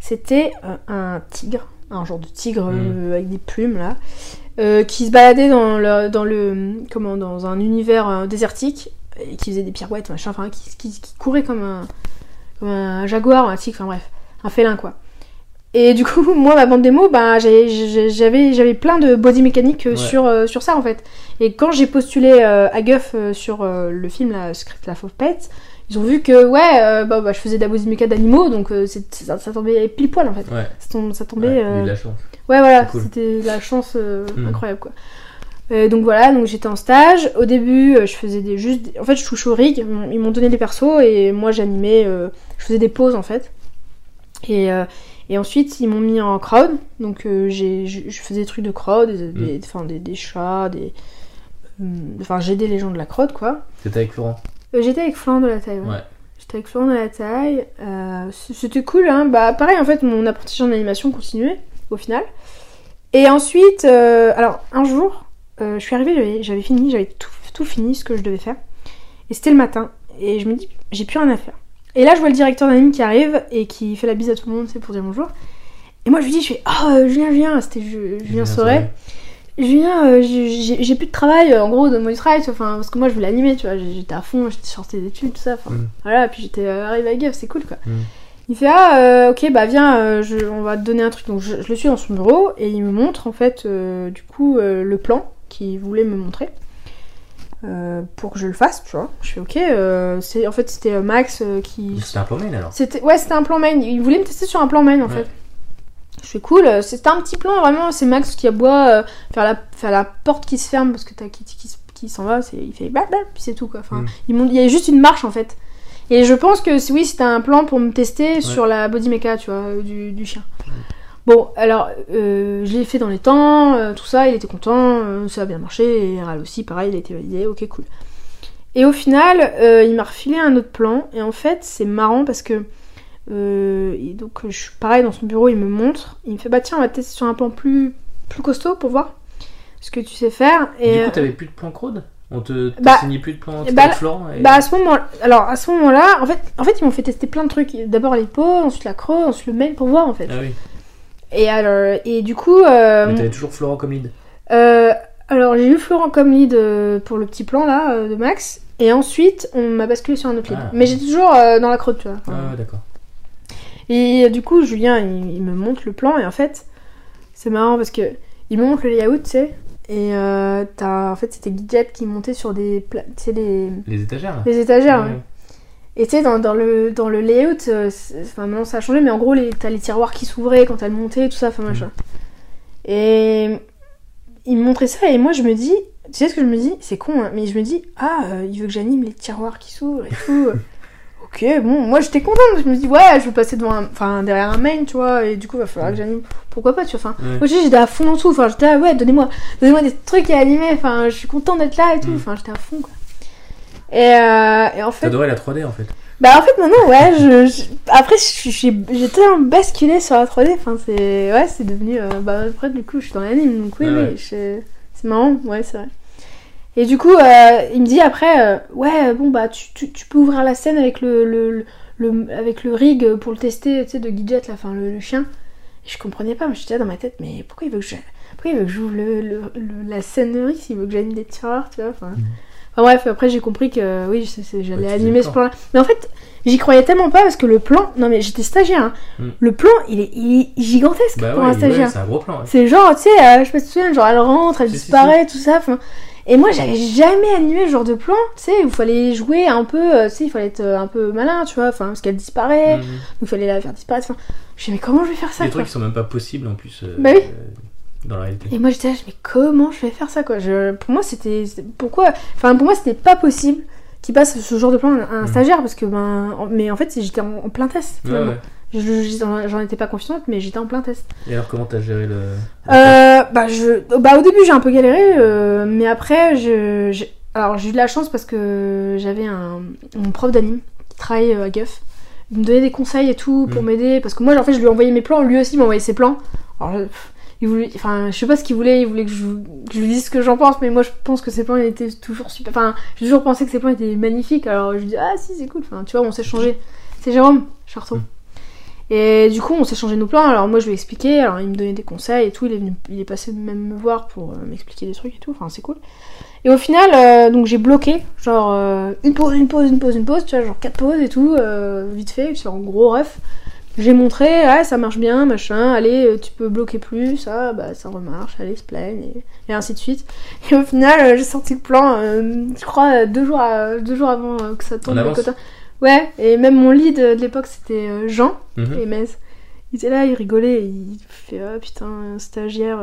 c'était un tigre, un genre de tigre Mm. avec des plumes là, euh, qui se baladait dans le, dans le, comment, dans un univers euh, désertique qui faisait des pirouettes, machin, enfin, qui, qui, qui courait comme un, comme un jaguar, un tigre, enfin bref, un félin quoi. Et du coup, moi, ma bande démo, j'ai- j'avais j'avais plein de body mécanique euh, Ouais. sur, euh, sur ça en fait. Et quand j'ai postulé euh, à Guff euh, sur le film là, Secret Life of Pets, ils ont vu que ouais, bah, bah, je faisais de la body mécanique d'animaux, donc ça, ça tombait pile poil en fait. Ouais. Ça, tom- ça tombait. Ouais, eu de la chance. Ouais, voilà, cool. c'était la chance Mm. incroyable quoi. Euh, donc voilà, donc j'étais en stage. Au début, euh, je faisais des juste, des- en fait, je touchais au rig. Ils m'ont- donné les persos et moi j'animais. euh, je faisais des pauses en fait. Et, euh, Et ensuite, ils m'ont mis en crowd. Donc, je, faisais des trucs de crowd, des, des- enfin, des, des chats, des. Enfin, j'aidais les gens de la crowd, quoi. C'était avec Florent. J'étais avec Florent de la taille, ouais. Ouais. J'étais avec Florent de la taille. c'était cool, hein. Bah, pareil, en fait, mon apprentissage en animation continuait, au final. Et ensuite, alors, un jour, euh, je suis arrivée, j'avais, fini, j'avais tout, tout fini ce que je devais faire. Et c'était le matin. Et je me dis, j'ai plus rien à faire. Et là, je vois le directeur d'anime qui arrive et qui fait la bise à tout le monde, c'est pour dire bonjour. Et moi, je lui dis, je fais, oh, euh, Julien, Julien, c'était Ju- Julien Sauret. Julien, euh, j'ai plus de travail, euh, en gros, donne-moi du travail, enfin, parce que moi je voulais animer, tu vois, j'étais à fond, j'étais sortie des études, tout ça, enfin, Mm. voilà, puis j'étais euh, arrivée à Gave, c'est cool, quoi. Mm. Il fait, ah, ok, bah viens, je- on va te donner un truc, donc je, je le suis dans son bureau, et il me montre, en fait, du coup, le plan qu'il voulait me montrer, euh, pour que je le fasse, tu vois. Je fais, ok, euh, c'est, en fait, c'était euh, Max qui... C'était un plan main alors. C'était ouais, c'était un plan main. Il voulait me tester sur un plan main en Ouais. fait. Je fais cool. C'était un petit plan vraiment. C'est Max qui aboie faire la faire la porte qui se ferme parce que t'as Kitty qui, qui s'en va. C'est il fait blablabla puis c'est tout quoi. Enfin, Mm. il, y a juste une marche en fait. Et je pense que oui, c'était un plan pour me tester sur la body mecha, tu vois, du, du chien. Bon, alors, euh, je l'ai fait dans les temps, euh, tout ça, il était content, euh, ça a bien marché, et Ral aussi, pareil, il a été validé, ok, cool. Et au final, il m'a refilé un autre plan, et en fait, c'est marrant parce que, et donc, je suis pareil dans son bureau, il me montre, il me fait, bah tiens, on va tester sur un plan plus, plus costaud pour voir ce que tu sais faire. Et, Du coup, t'avais plus de plan crowd On te Bah, plus de plan bah, et... Bah à ce moment alors à ce moment-là, en fait, en fait ils m'ont fait tester plein de trucs. D'abord les pots, ensuite la creux, ensuite le mail pour voir en fait. Ah oui. Et alors et du coup, euh, Mais t'avais toujours Florent comme lead. euh, alors j'ai eu Florent comme lead euh, pour le petit plan là de Max, et ensuite on m'a basculé sur un autre lead. Ah. Mais j'étais toujours dans la creux, tu vois. Ah ouais, d'accord. Et du coup, Julien, il, il me montre le plan, et en fait, c'est marrant parce que il me montre le layout, tu sais, et euh, en fait, c'était Gidget qui montait sur des, tu sais, les, Les étagères là. les étagères. Ouais. ouais. Et tu sais, dans, dans le, dans le layout, euh, enfin maintenant ça a changé, mais en gros, t'as les tiroirs qui s'ouvraient quand elle montait, tout ça, enfin machin. Et il me montrait ça, et moi je me dis, tu sais ce que je me dis? C'est con, hein, mais je me dis, ah, euh, il veut que j'anime les tiroirs qui s'ouvrent et tout. ok, bon, moi j'étais contente, je me dis, ouais, je veux passer devant un, enfin, derrière un main, tu vois, et du coup, il va falloir que j'anime. Pourquoi pas, tu vois, enfin. Ouais. Moi j'étais à fond dans tout, enfin, j'étais, ah ouais, donnez-moi donnez-moi des trucs à animer, enfin, je suis contente d'être là et tout, Mm. enfin, j'étais à fond, quoi. Et, euh, et en fait. T'adorais la 3D en fait. Bah en fait maintenant ouais je, je- après j'ai tellement basculé sur la 3D enfin c'est ouais c'est devenu euh, bah après du coup je suis dans l'anime donc oui Ah ouais. oui je- c'est marrant ouais c'est vrai et du coup euh, il me dit après ouais bon bah tu, tu, tu peux ouvrir la scène avec le, le, le, avec le rig pour le tester tu sais de Gidget là enfin le, le chien et je comprenais pas mais j'étais dans ma tête mais pourquoi il veut que je pourquoi il veut que j'ouvre le, le, le- la scène de rig s'il veut que j'anime des tiroirs tu vois enfin Enfin, bref après j'ai compris que oui j'allais Ouais, animer ce le plan là mais en fait J'y croyais tellement pas parce que le plan. Non mais j'étais stagiaire. hein. Mm. Le plan, il est, il est gigantesque Bah pour ouais, un stagiaire. c'est un gros plan. ouais. c'est genre, tu sais, euh, je sais pas si tu te souviens, genre elle rentre, elle Si, si, disparaît, tout ça. Et moi, j'avais jamais animé ce genre de plan, tu sais, où il fallait jouer un peu, euh, tu sais, il fallait être euh, un peu malin, tu vois, enfin, parce qu'elle disparaît, Mhm. il fallait la faire disparaître. Enfin, je me mais comment je vais faire ça Des trucs qui sont même pas possibles en plus. euh, Bah oui. Dans la réalité. Et moi, j'étais là, mais comment je vais faire ça quoi? Je, Pour moi, c'était. Pourquoi Enfin, pour moi, c'était pas possible qu'il passe ce genre de plan à un Mhm. stagiaire, parce que, ben. en- Mais en fait, j'étais en, en plein test. Ouais, finalement. ouais. Je- je- J'en étais pas confiante, mais j'étais en plein test. Et alors comment t'as géré le. Euh, bah, je, bah, au début, j'ai un peu galéré, euh, mais après, je, j'ai- alors j'ai eu de la chance parce que j'avais un, mon prof d'anime qui travaillait euh, à Guff. Il me donnait des conseils et tout pour Mm. m'aider parce que moi, en fait, je lui envoyais mes plans, lui aussi m'envoyait ses plans. Alors, il voulait, enfin, je sais pas ce qu'il voulait, il voulait que je, que je lui dise ce que j'en pense, mais moi, je pense que ses plans étaient toujours super. Enfin, j'ai toujours pensé que ses plans étaient magnifiques, alors je lui dis, ah si, c'est cool, enfin, tu vois, on s'est changé. C'est Jérôme Charton. Et du coup, on s'est changé nos plans. Alors moi, je lui ai expliqué. Alors il me donnait des conseils et tout. Il est venu, il est passé même me voir pour euh, m'expliquer des trucs et tout. Enfin, c'est cool. Et au final, euh, donc j'ai bloqué, genre euh, une pause, une pause, une pause, une pause. Tu vois, genre quatre pauses et tout, vite fait, sur un gros ref. J'ai montré, ouais, ça marche bien, machin. Allez, euh, tu peux bloquer plus, ça, bah ça remarche. Allez, se plaigne et, et ainsi de suite. Et au final, euh, j'ai sorti le plan. euh, je crois deux jours, à- deux jours avant que ça tombe. Le quota. Ouais. Et même mon lead de l'époque, c'était Jean Mhm. et Metz. Il était là, il rigolait, il fait ah putain, un stagiaire.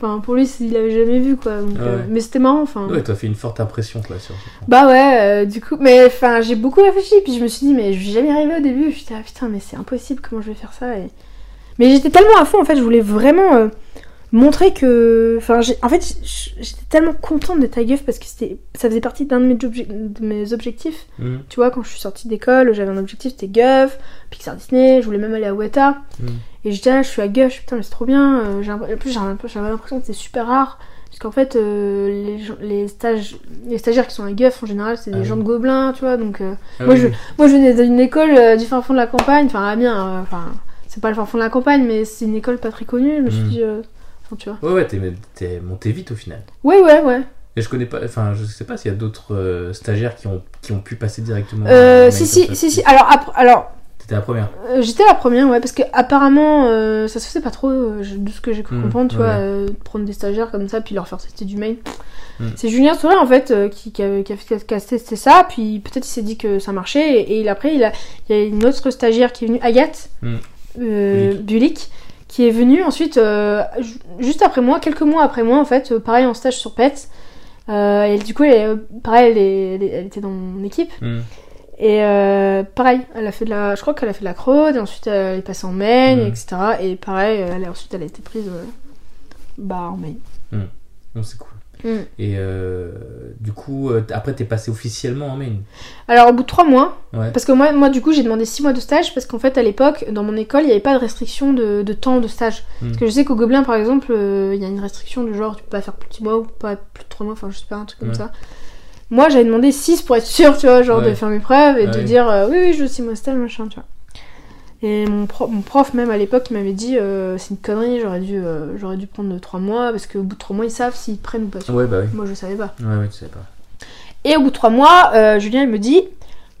Enfin, pour lui, il avait jamais vu quoi. donc, Ah euh, mais c'était marrant, enfin. Ouais, t'as fait une forte impression toi sur ce. Bah ouais, euh, du coup, mais enfin, j'ai beaucoup réfléchi, puis je me suis dit, mais je vais jamais arriver au début. Je me suis dit, ah putain, mais c'est impossible, comment je vais faire ça et... Mais j'étais tellement à fond, en fait, je voulais vraiment euh, montrer que. Enfin, en fait, j'étais tellement contente d'être à Gueuf parce que ça faisait partie d'un de mes, obje- de mes objectifs. Mhm. Tu vois, quand je suis sortie d'école, j'avais un objectif, c'était Gueuf, Pixar Disney, je voulais même aller à Weta. Mhm. Et j'étais là, je suis à Gueuf, putain, mais c'est trop bien. euh, en plus, j'avais l'impression que c'était super rare. Parce qu'en fait, euh, les, gens- les, stages, les stagiaires qui sont à Gueuf, en général, c'est des Ah oui. gens de Gobelin, tu vois. Donc, euh, Ah moi, oui. je, moi, je venais d'une école euh, du fin fond de la campagne, enfin, Amiens, euh, enfin, c'est pas le fin fond de la campagne, mais c'est une école pas très connue. Je me suis Mhm. dit, tu vois. Ouais, ouais, t'es, t'es monté vite au final. Ouais, ouais, ouais. Et je connais pas, enfin, je sais pas s'il y a d'autres euh, stagiaires qui ont, qui ont pu passer directement. Euh, si, si, si, si. Alors, après, alors T'étais la première. Euh, J'étais la première, ouais, parce que apparemment euh, ça se faisait pas trop, de ce que j'ai cru Mm, comprendre, tu ouais. vois, prendre des stagiaires comme ça, puis leur faire tester du mail. Mm. C'est Julien Souret en fait qui, qui, a, qui, a, fait- qui a testé ça, puis peut-être il s'est dit que ça marchait, et, et il- après il, a, il y a une autre stagiaire qui est venue, Agathe Mm. euh, Bulik, qui est venue ensuite, euh, ju- juste après moi, quelques mois après moi en fait, euh, pareil en stage sur PET. Euh, et du coup, elle, pareil, elle, était dans mon équipe. Mhm. Et euh, pareil, elle a fait de la, je crois qu'elle a fait de la crowd, et ensuite elle est passée en main, Mm. etc. Et pareil, elle a, ensuite elle a été prise bah, en main. Donc c'est cool. Mm. Et euh, du coup, euh, après, t'es passé officiellement en main. Alors au bout de trois mois, Ouais. parce que moi, moi du coup j'ai demandé six mois de stage, parce qu'en fait à l'époque, dans mon école, il n'y avait pas de restriction de, de temps de stage. Mm. Parce que je sais qu'au Gobelin par exemple, euh, il y a une restriction de genre tu peux pas faire plus de six mois ou pas plus de trois mois, enfin je sais pas, un truc comme Ouais. ça. Moi j'avais demandé 6 pour être sûr, tu vois, genre de faire mes preuves et de oui. dire euh, oui, oui, je veux 6 mois de stage, machin, tu vois. Et mon, pro- mon prof, même à l'époque, il m'avait dit euh, c'est une connerie, j'aurais dû, euh, j'aurais dû prendre 3 mois parce qu'au bout de 3 mois ils savent s'ils te prennent ou pas. Ouais, bah oui. Moi je savais pas. Ouais, ouais, tu sais pas. Et au bout de 3 mois, euh, Julien il me dit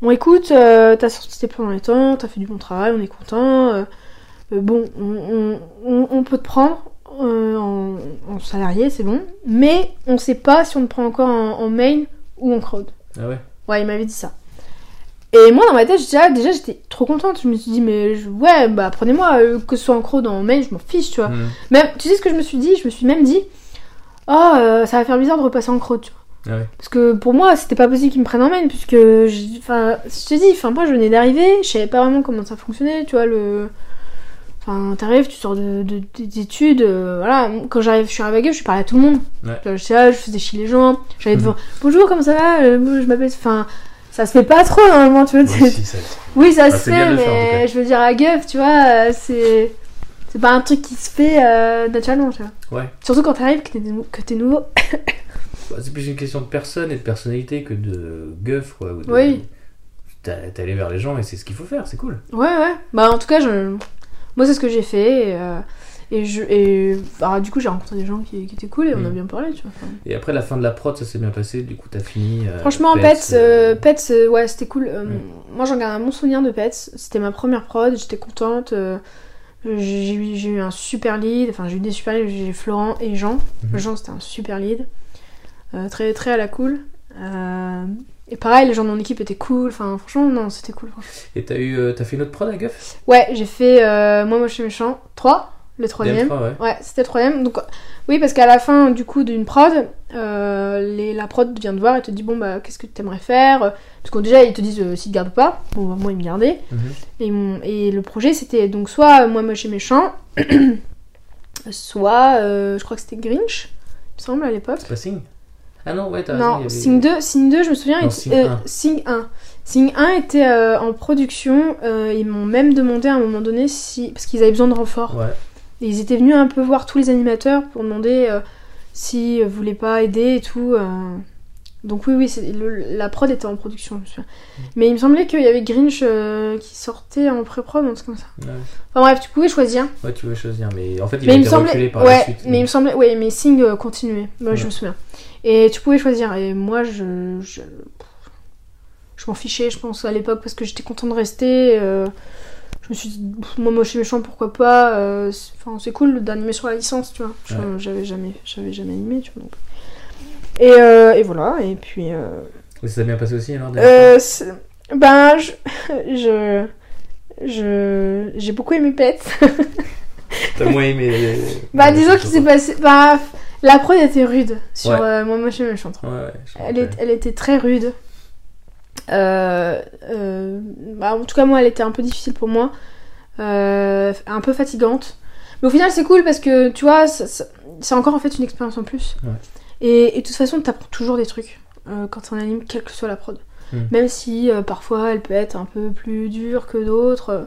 Bon écoute, t'as sorti tes plans dans les temps, t'as fait du bon travail, on est content. bon, on, on- peut te prendre en, en salarié, c'est bon. Mais on sait pas si on te prend encore en, en main ou en crowd. Ah ouais Ouais, il m'avait dit ça. Et moi dans ma tête, là, déjà j'étais trop contente. Je me suis dit, mais je- ouais, bah prenez-moi, euh, que ce soit en crowd ou en main, je m'en fiche, tu vois. Mhm. Même, tu sais ce que je me suis dit? Je me suis même dit, oh, euh, ça va faire bizarre de repasser en crowd, tu vois. Ah ouais. Parce que pour moi, c'était pas possible qu'ils me prennent en main, puisque, je- je te dis, enfin, moi je venais d'arriver, je savais pas vraiment comment ça fonctionnait, tu vois, le. Enfin, t'arrives, tu sors de, de- d'études, euh, voilà. Quand j'arrive, je suis arrivée à je parlais à tout le monde. Ouais. Tu vois, Je, pas, je faisais chier les gens, j'allais Mhm. devant, bonjour, comment ça va? Je m'appelle. Enfin, ça se fait pas trop normalement, tu vois. Ouais, si, ça- Oui, ça Ah, se fait, faire, tout mais je veux dire, à Gueuf, tu vois, euh, c'est. C'est pas un truc qui se fait euh, naturellement, tu vois. Ouais. Surtout quand t'arrives, que t'es, nou- que t'es nouveau. Bah, c'est plus une question de personne et de personnalité que de gueuf, quoi. de- Oui. T'es allé vers les gens et c'est ce qu'il faut faire, c'est cool. Ouais, ouais. Bah, en tout cas, je... moi, c'est ce que j'ai fait. Et, euh, et, je... et bah, du coup, j'ai rencontré des gens qui, qui étaient cool et on a Mm. bien parlé, tu vois. Enfin, Et après la fin de la prod, ça s'est bien passé, du coup t'as fini. euh, Franchement, Pets, euh, euh, Pets, euh, ouais, c'était cool. Mm. Moi, j'en garde un bon souvenir de Pets. C'était ma première prod, j'étais contente. J'ai eu, un super lead, enfin j'ai eu des super leads, j'ai Florent et Jean. Mhm. Jean c'était un super lead, très très à la cool. Et pareil, les gens de mon équipe étaient cool, enfin franchement non c'était cool. franchement. Et t'as eu, t'as fait une autre prod à Guff? Ouais, j'ai fait euh, Moi Moche et Méchant 3, le troisième. DM3, ouais. Ouais, c'était le troisième. Donc, oui, parce qu'à la fin du coup d'une prod, euh, les, la prod vient te voir et te dit bon bah qu'est-ce que tu aimerais faire? Parce que déjà ils te disent euh, s'ils te gardent ou pas. Bon bah, moi ils me gardaient. Et, ils m'ont- et le projet c'était donc soit moi moche et méchant, soit euh, je crois que c'était Grinch, il me semble à l'époque. C'est pas Sing? Ah non, ouais, t'as raison. Non, avait- Sing 2, Sing 2, je me souviens, Non, Sing euh, 1. Sing 1. Sing 1 était euh, en production, euh, ils m'ont même demandé à un moment donné si. Parce qu'ils avaient besoin de renfort. Ouais. Et ils étaient venus un peu voir tous les animateurs pour demander euh, s'ils voulaient pas aider et tout. euh. Donc oui, oui, le- la prod était en production, je me souviens. Mm. Mais il me semblait qu'il y avait Grinch euh, qui sortait en pré-prod, un truc comme ça. Ouais. Enfin bref, tu pouvais choisir. Ouais, tu veux choisir, mais en fait il mais a il été semblait, reculé par ouais, la suite. mais il me semblait, ouais, mais Sing euh, continuait. Moi, je Ouais. me souviens. Et tu pouvais choisir. Et moi, je, je, je m'en fichais, je pense à l'époque parce que j'étais contente de rester. euh, je me suis dit, moi, moche et méchant, pourquoi pas. euh, c'est- Enfin, c'est cool d'animer sur la licence, tu vois. Je- Ouais. J'avais jamais, jamais animé, tu vois. Donc. Et, euh, et voilà. Et puis. euh, ça s'est bien passé aussi alors euh, ben, je, je, je, j'ai beaucoup aimé Pet. T'as moins aimé. Bah, disons je qu'il s'est passé. Bah, la prod était rude sur Ouais. Moi Méchante. Ouais, ouais. je me Elle, est- rappelle. elle était très rude. Euh, euh, bah, en tout cas, moi, elle était un peu difficile pour moi. euh, un peu fatigante. Mais au final, c'est cool parce que tu vois, c'est encore en fait une expérience en plus. Ouais. Et, et de toute façon, t'apprends toujours des trucs quand c'est un anime, quelle que soit la prod. Mm. Même si parfois elle peut être un peu plus dure que d'autres.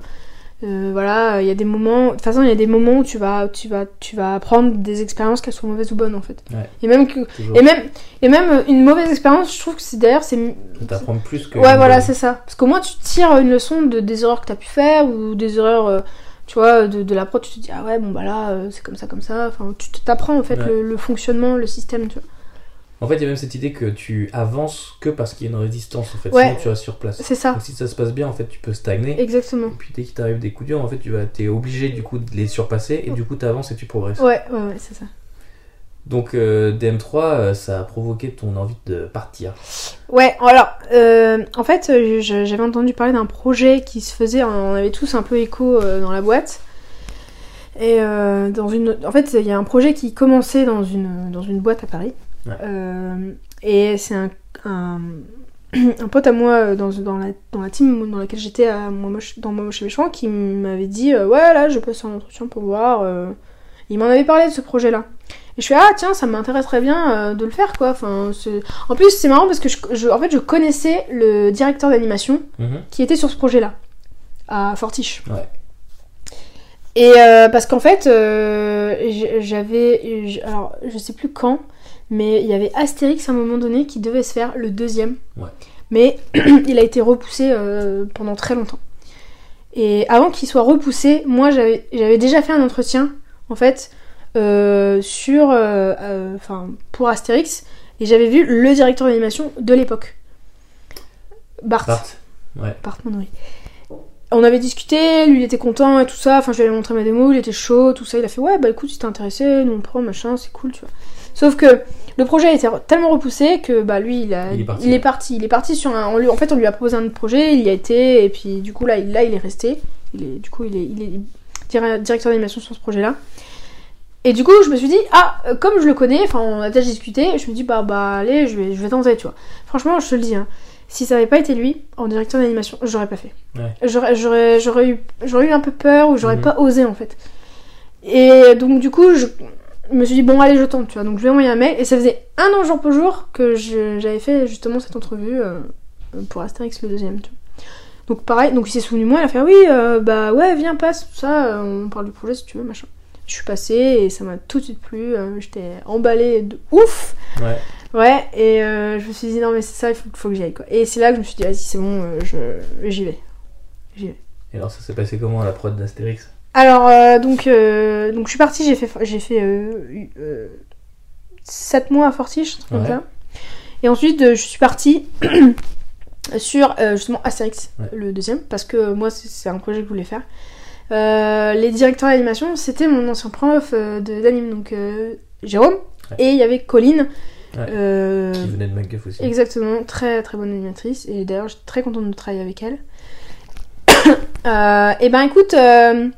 Euh, voilà, il y a des moments. De toute façon, il y a des moments où tu vas, tu vas, tu vas apprendre des expériences qu'elles soient mauvaises ou bonnes en fait. Ouais. Et même que, Toujours. et même, et même une mauvaise expérience, je trouve que c'est d'ailleurs c'est Ça t'apprend plus que. Ouais, voilà, c'est ça. Parce qu'au moins, tu tires une leçon de, des erreurs que tu as pu faire ou des erreurs, euh, tu vois, de, de la prod. Tu te dis, ah ouais, bon, bah là, euh, c'est comme ça, comme ça. Enfin, tu t'apprends en fait Ouais. le, le fonctionnement, le système, tu vois. En fait, il y a même cette idée que tu avances que parce qu'il y a une résistance, en fait. Ouais. Sinon, tu restes sur place. C'est ça, Donc, si ça se passe bien, en fait, tu peux stagner. exactement. Et puis, dès qu'il t'arrive des coups durs, en fait, tu vas, t'es obligé, du coup, de les surpasser. Et du coup, t'avances et tu progresses. Ouais, ouais, ouais, c'est ça. Donc, euh, DM3, euh, ça a provoqué ton envie de partir. Ouais, alors, euh, en fait, j'avais entendu parler d'un projet qui se faisait, on avait tous un peu écho euh, dans la boîte. Et dans une, en fait, il y a un projet qui commençait dans une, dans une boîte à Paris. Ouais. Euh, et c'est un, un, un pote à moi euh, dans, dans, la, dans la team dans laquelle j'étais à moi, dans Moi Moche et Méchant qui m'avait dit euh, Ouais, là, je passe un entretien pour voir. euh. Il m'en avait parlé de ce projet-là. Et je fais Ah, tiens, ça m'intéresserait bien de le faire, quoi. Enfin, en plus, c'est marrant parce que je, je- en fait, je connaissais le directeur d'animation Mhm. qui était sur ce projet-là, à Fortiche. Ouais. Et euh, parce qu'en fait, euh, j'avais. Alors, je sais plus quand, mais il y avait Astérix à un moment donné qui devait se faire le deuxième. Ouais. Mais il a été repoussé euh, pendant très longtemps. Et avant qu'il soit repoussé, moi j'avais déjà fait un entretien, en fait, euh, sur. euh, Enfin, pour Astérix, et j'avais vu le directeur d'animation de l'époque. Bart. Bart. Ouais. Bart. On avait discuté, lui il était content et tout ça, enfin je lui avais montré ma démo, il était chaud, tout ça, il a fait ouais bah écoute si t'es intéressé, nous on prend machin, c'est cool tu vois. Sauf que le projet a été tellement repoussé que bah lui il, a, Il est parti. il est parti, il est parti sur un, on lui- en fait on lui a proposé un autre projet, il y a été et puis du coup là il, là, il est resté, il est, du coup il est, il est dir- directeur d'animation sur ce projet là. Et du coup je me suis dit ah euh, comme je le connais, enfin on a déjà discuté, je me dis bah bah allez je vais, je vais tenter tu vois. Franchement je te le dis hein, si ça avait pas été lui en directeur d'animation, j'aurais pas fait. Ouais. J'aurais, eu, eu un peu peur ou j'aurais Mhm. pas osé en fait. Et donc du coup, je me suis dit bon allez je tente, tu vois. Donc je lui ai envoyé un mail et ça faisait un an jour pour jour que je- j'avais fait justement cette entrevue euh, pour Astérix le deuxième. Tu vois. Donc pareil, donc il s'est souvenu de moi, il a fait oui euh, bah ouais viens passe tout ça, euh, on parle du projet si tu veux machin. Je suis passée et ça m'a tout de suite plu, j'étais emballée de ouf. Ouais. Ouais, et euh, je me suis dit non mais c'est ça, il faut, faut que j'y aille quoi. Et c'est là que je me suis dit vas-y c'est bon, euh, je, j'y vais. J'y vais. Et alors, ça s'est passé comment à la prod d'Astérix? Alors euh, donc, euh, donc je suis partie, j'ai fait, j'ai fait 7 mois à Fortiche, un truc comme Ouais. ça. Et ensuite euh, je suis partie sur euh, justement Astérix, Ouais. le deuxième, parce que moi c'est, un projet que je voulais faire. Euh, les directeurs d'animation, c'était mon ancien prof euh, d'anime, donc euh, Jérôme, Ouais. et il y avait Colline. Euh, Qui venait de MacGuff aussi. Exactement, très très bonne animatrice et d'ailleurs j'étais très contente de travailler avec elle. Euh, et ben écoute, euh,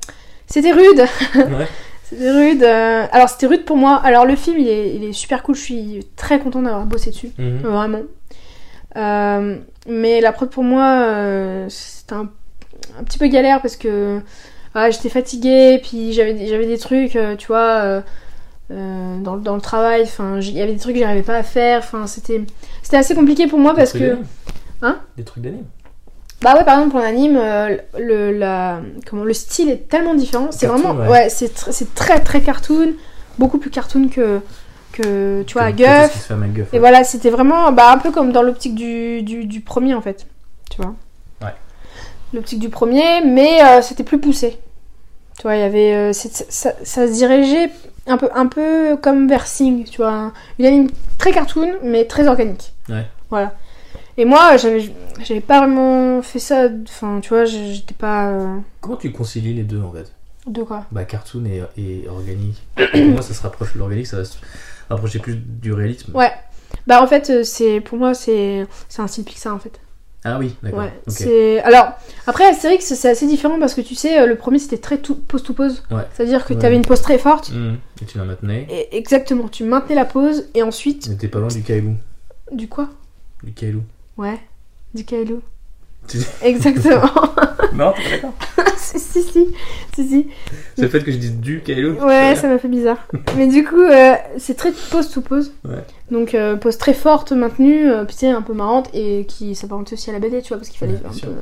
c'était rude, Ouais. c'était rude. euh, alors c'était rude pour moi. Alors le film il est, il est super cool, je suis très contente d'avoir bossé dessus, Mhm. vraiment. Euh, mais la prod pour moi euh, c'était un, un petit peu galère parce que j'étais fatiguée, puis j'avais j'avais des trucs, euh, tu vois. dans, le- dans le travail, il y avait des trucs que j'arrivais pas à faire, enfin, c'était c'était assez compliqué pour moi Des parce que. Hein? Des trucs d'anime. Bah ouais, par exemple, en anime, euh, le, la, comment, le style est tellement différent. C'est Cartoon, vraiment. ouais. Ouais, c'est tr- c'est très très cartoon. Beaucoup plus cartoon que, que tu vois, à Guff. Et voilà, c'était vraiment bah, un peu comme dans l'optique du, du, du premier en fait. Tu vois Ouais. L'optique du premier, mais euh, c'était plus poussé. Tu vois, il y avait. euh, ça, ça se dirigeait un peu, un peu comme vers Sing, tu vois. un- Une anime très cartoon, mais très organique. Ouais. Voilà. Et moi, j'avais j'avais pas vraiment fait ça. Enfin, tu vois, j'étais pas. euh, Comment tu concilies les deux en fait? De quoi? Bah, cartoon et, et organique. pour moi, ça se rapproche de l'organique, ça va se rapprocher plus du réalisme. Ouais. Bah, en fait, euh, c'est pour moi, c'est c'est un style Pixar en fait. Ah oui, d'accord. Ouais, ok. c'est alors après Astérix c'est assez différent parce que tu sais euh, le premier c'était très tout, pause to pause. Ouais. C'est-à-dire que Ouais. tu avais une pause très forte Mhm. Et tu la maintenais. et exactement, tu maintenais la pause et ensuite t'es pas loin du caillou. du quoi? Du caillou. Ouais, du caillou. Tu- Exactement. Non, t'es pas d'accord si, si, si, si, si. C'est le fait que je dise du Kylo Ouais, ça m'a fait bizarre. Mais du coup, euh, c'est très pause sous pause. Ouais. Donc, euh, pause très forte, maintenue, euh, puis un peu marrante, et qui s'apparente aussi à la BD, tu vois, parce qu'il fallait Ouais, bien un sûr. peu.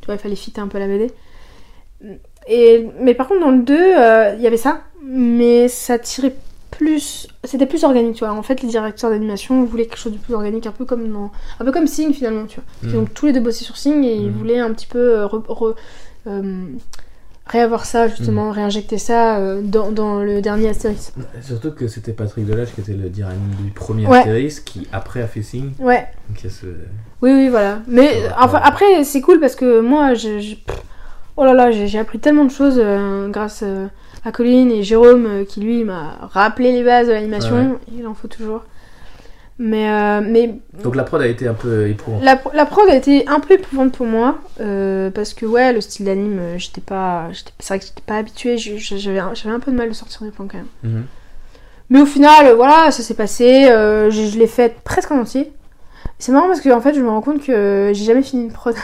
Tu vois, il fallait fitter un peu la BD. Et, mais par contre, dans le 2, euh, il y avait ça, mais ça tirait plus. C'était plus organique, tu vois. En fait, les directeurs d'animation voulaient quelque chose de plus organique, un peu comme dans. Un peu comme Sing finalement, tu vois. Mm. Donc, tous les deux bossaient sur Sing et ils Mhm. voulaient un petit peu euh, re- re- euh, réavoir ça, justement, réinjecter ça euh, dans, dans le dernier Astérix. Surtout que c'était Patrick Delage qui était le dire du premier Ouais. Astérix qui après a fait signe. Ouais, Donc il y a ce. oui, oui, voilà. Mais Ouais, enfin, ouais. après, c'est cool parce que moi, je, oh là là, j'ai j'ai appris tellement de choses euh, grâce euh, à Colline et Jérôme euh, qui lui m'a rappelé les bases de l'animation. Ouais, Il en faut toujours. Mais, euh, mais Donc la prod a été un peu éprouvante. la, la prod a été un peu éprouvante pour moi euh, parce que ouais, le style d'anime, j'étais pas, c'est vrai que j'étais pas habituée. J'avais un- peu de mal de sortir des plans quand même. Mhm. Mais au final, voilà, ça s'est passé. euh, je je l'ai fait presque en entier. C'est marrant parce que en fait, je me rends compte que j'ai jamais fini une prod.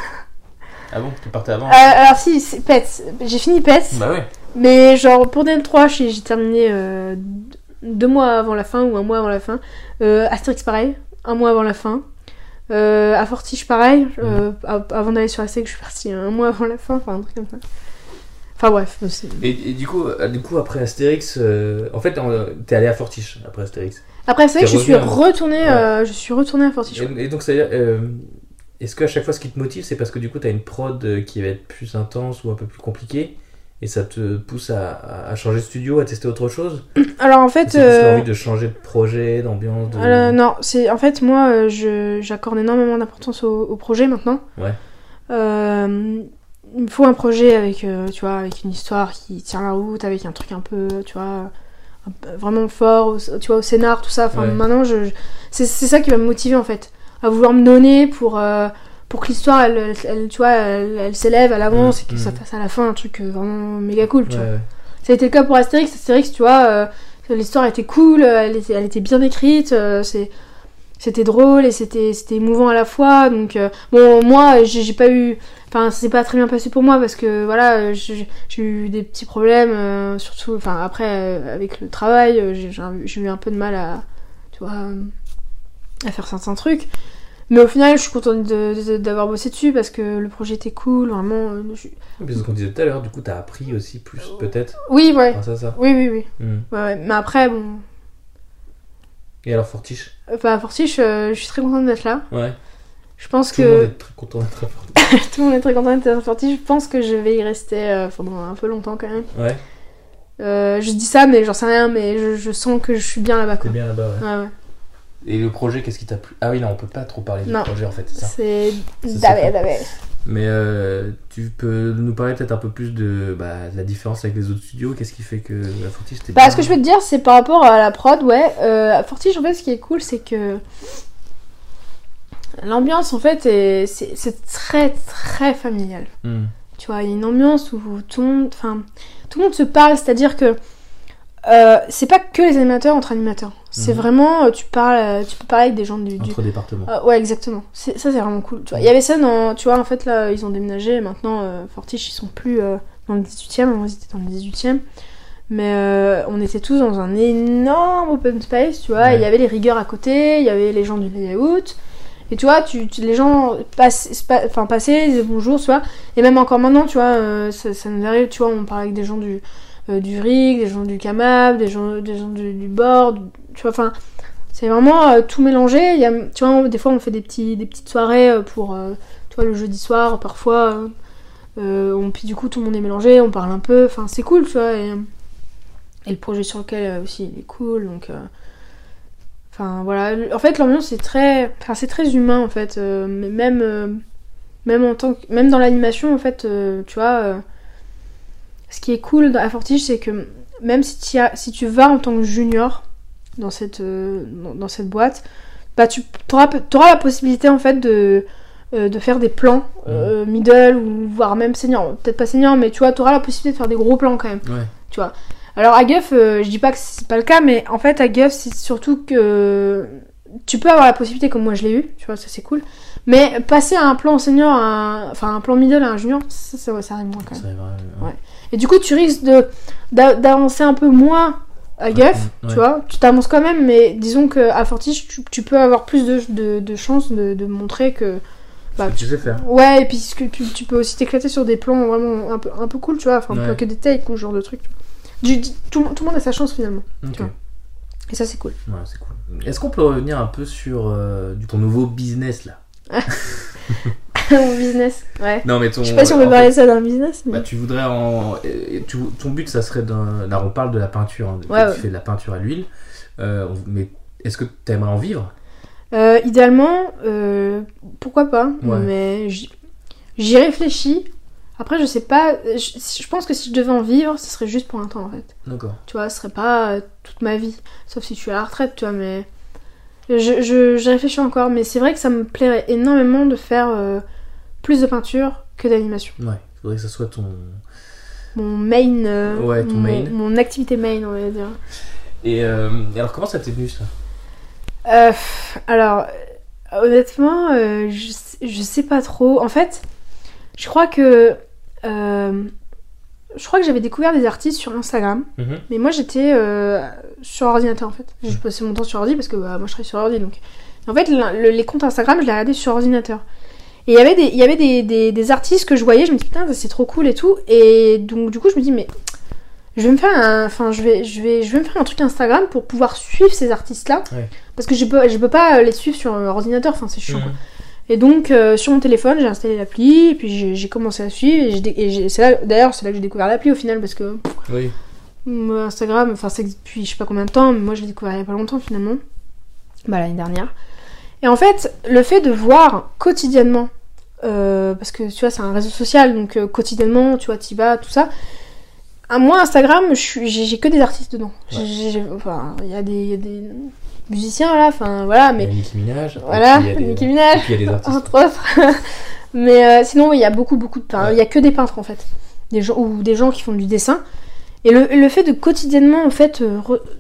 Ah bon, tu partais avant? Alors si, Pets. J'ai fini Pets, Bah ouais. Mais genre pour DN3, j'ai terminé euh, deux mois avant la fin ou un mois avant la fin. Euh, Astérix pareil, un mois avant la fin. Euh, à Fortiche pareil, euh, av- avant d'aller sur Astérix, je suis partie un mois avant la fin, enfin un truc comme ça. Enfin bref, c'est- Et, et du, coup, euh, du coup, après Astérix, euh, en fait, t'es allé à Fortiche après Astérix. Après Astérix, je suis retournée, euh, je suis retournée à Fortiche. Et, et donc, c'est-à-dire, euh, est-ce qu'à chaque fois, ce qui te motive, c'est parce que du coup, t'as une prod euh, qui va être plus intense ou un peu plus compliquée et ça te pousse à, changer de studio, à tester autre chose Alors en fait, plus euh, l'envie de changer de projet, d'ambiance de... Euh, non, c'est en fait moi euh, je j'accorde énormément d'importance au, au projet maintenant. Ouais. Euh, il me faut un projet avec tu vois avec une histoire qui tient la route, avec un truc un peu tu vois vraiment fort, tu vois au scénar tout ça. Enfin Ouais. maintenant je, je- c'est c'est ça qui va me motiver en fait à vouloir me donner pour pour que l'histoire elle, elle- elle, tu vois elle, elle s'élève, elle avance Mhm. et que ça fasse à la fin un truc euh, vraiment méga cool tu Ouais, vois. Ça a été le cas pour Astérix. Astérix, tu vois, euh, l'histoire était cool, elle était, elle était bien écrite, euh, c'est, c'était drôle et c'était, c'était émouvant à la fois. Donc, euh, bon, moi, j'ai, pas eu. Enfin, ça s'est pas très bien passé pour moi parce que, voilà, j'ai, eu des petits problèmes, euh, surtout, enfin, après, euh, avec le travail, j'ai, eu un peu de mal à, tu vois, à faire certains trucs. Mais au final, je suis contente d'avoir bossé dessus parce que le projet était cool, vraiment. euh, je- Puis ce qu'on disait tout à l'heure, du coup, t'as appris aussi plus, peut-être, Oui, ouais. ça. Oui, oui, oui. Ouais, ouais. Mais après, bon, Et alors, Fortiche? Enfin, Fortiche, euh, je suis très contente d'être là. Ouais. Je pense Tout le monde que est très content d'être à Fortiche. tout le monde est très content d'être à Fortiche. Je pense que je vais y rester euh, pendant un peu longtemps quand même. Ouais, Euh, je dis ça, mais j'en sais rien, mais je, je sens que je suis bien là-bas. t'es bien là-bas, ouais. Ouais, ouais. Et le projet, qu'est-ce qui t'a plu? Ah oui, non, on peut pas trop parler du projet, en fait, c'est Davé. Davé. Mais euh, tu peux nous parler peut-être un peu plus de, bah, de la différence avec les autres studios? Qu'est-ce qui fait que la Fortiche c'était Bah, bien ce que je peux te dire, c'est par rapport à la prod, ouais. Euh, à Fortiche, en fait, ce qui est cool, c'est que l'ambiance, en fait, est- c'est très, très familial. Hmm. Tu vois, il y a une ambiance où tout le monde, enfin, tout le monde se parle, c'est-à-dire que euh, c'est pas que les animateurs entre animateurs. C'est Mhm. vraiment, euh, tu parles, euh, tu peux parler avec des gens du. du- Entre départements. Ah, ouais, exactement. Ça, c'est vraiment cool. Tu vois, il y avait ça dans, tu vois, en fait là, ils ont déménagé. Maintenant, euh, Fortiche, ils sont plus euh, dans le 18e. Moi, ils étaient dans le 18e. Mais euh, on était tous dans un énorme open space, tu vois. Ouais. Il y avait les rigueurs à côté, il y avait les gens du layout. Et tu vois, tu, tu- les gens pass- spa- enfin, passaient, ils disaient bonjour, tu vois. Et même encore maintenant, tu vois, euh, ça, ça nous arrive, tu vois, on parle avec des gens du, euh, du RIG, des gens du CAMAB, des gens, des gens du, du board, tu vois, enfin, c'est vraiment euh, tout mélangé. Y a, tu vois, des fois, on fait des, petits, des petites soirées euh, pour, euh, tu vois, le jeudi soir, parfois. on, puis du coup, tout le monde est mélangé, on parle un peu, enfin, c'est cool, tu vois. Et, le projet sur lequel aussi, il est cool, donc... Enfin voilà, en fait l'ambiance est très, enfin c'est très humain en fait, même même en tant que, même dans l'animation en fait, tu vois, ce qui est cool à Fortige c'est que même si as, si tu vas en tant que junior dans cette euh, dans, dans cette boîte, bah tu auras, la possibilité en fait de euh, de faire des plans euh, middle ou voire même senior, peut-être pas senior, mais tu vois, tu auras la possibilité de faire des gros plans quand même. Ouais. Tu vois. Alors à Guff, je dis pas que c'est pas le cas, mais en fait à Guff, c'est surtout que tu peux avoir la possibilité comme moi je l'ai eu, tu vois, ça c'est cool. Mais passer à un plan senior, à un- enfin un plan middle à un junior, ça, ça, ça arrive moins quand même. Ouais. Ouais. Et du coup, tu risques de d'avancer un peu moins à ouais. tu vois. Tu t'avances quand même, mais disons qu'à Fortiche, tu, tu peux avoir plus de, de, de chances de, de montrer que. Bah, Ce que tu sais faire. Ouais, et puis que tu, tu peux aussi t'éclater sur des plans vraiment un peu, un peu cool, tu vois. Enfin, Ouais. que des takes ou ce genre de vois. Du- tout, tout le monde a sa chance finalement. Vois. Et ça, c'est cool. Ouais, c'est cool. Est-ce qu'on peut revenir un peu sur euh, ton nouveau business là? Mon business, ouais. Non, mais ton. Je sais pas si on peut parler de ça d'un business, mais. Bah, tu voudrais en. tu- ton but, ça serait d'un. Là, on parle de la peinture. hein, Ouais, tu fais de la peinture à l'huile. Euh, mais est-ce que tu aimerais en vivre? Euh, idéalement, euh, pourquoi pas, mais j'y réfléchis. Après, je sais pas, je, je pense que si je devais en vivre, ce serait juste pour un temps en fait. D'accord. Tu vois, ce serait pas euh, toute ma vie. Sauf si je suis à la retraite, tu vois, mais. Je, je, je réfléchis encore, mais c'est vrai que ça me plairait énormément de faire plus de peinture que d'animation. Ouais, il faudrait que ça soit ton. Mon main. euh, Ouais, ton mon, main. Mon activité main, on va dire. Et, euh, et alors, comment ça t'est venu ça? Euh, alors, honnêtement, je, je sais pas trop. En fait, je crois que. je crois que j'avais découvert des artistes sur Instagram, Mhm. mais moi j'étais sur ordinateur en fait. Je passais mon temps sur ordi parce que bah, moi je travaille sur ordi donc. En fait, le- les comptes Instagram, je les regardais sur ordinateur. Et il y avait, des, il y avait des, des- des artistes que je voyais, je me dis putain, c'est trop cool et tout. Et donc, du coup, je me dis, mais je vais me faire un, enfin, je vais, je vais, je vais me faire un truc Instagram pour pouvoir suivre ces artistes-là. Ouais. Parce que je peux, je peux pas les suivre sur euh, ordinateur, enfin, c'est chiant. Et donc, euh, sur mon téléphone, j'ai installé l'appli, et puis j'ai commencé à suivre. Et, d'ailleurs, c'est là que j'ai découvert l'appli au final, parce que Oui. Instagram, enfin, c'est depuis je sais pas combien de temps, mais moi je l'ai découvert il y a pas longtemps finalement. Bah, l'année dernière. Et en fait, le fait de voir quotidiennement, euh, parce que tu vois, c'est un réseau social, donc euh, quotidiennement, tu vois, t'y vas, tout ça. À moi, Instagram, j'ai que des artistes dedans. Enfin, il y, a des- il y a des musiciens là, enfin voilà, mais Nicki Minaj. voilà, puis il y a des- Nicki Minaj il y a des artistes. entre autres. Mais euh, sinon, il y a beaucoup, beaucoup de peintres. Il y a que des peintres en fait, des gens ou des gens qui font du dessin. Et le, le fait de quotidiennement en fait euh,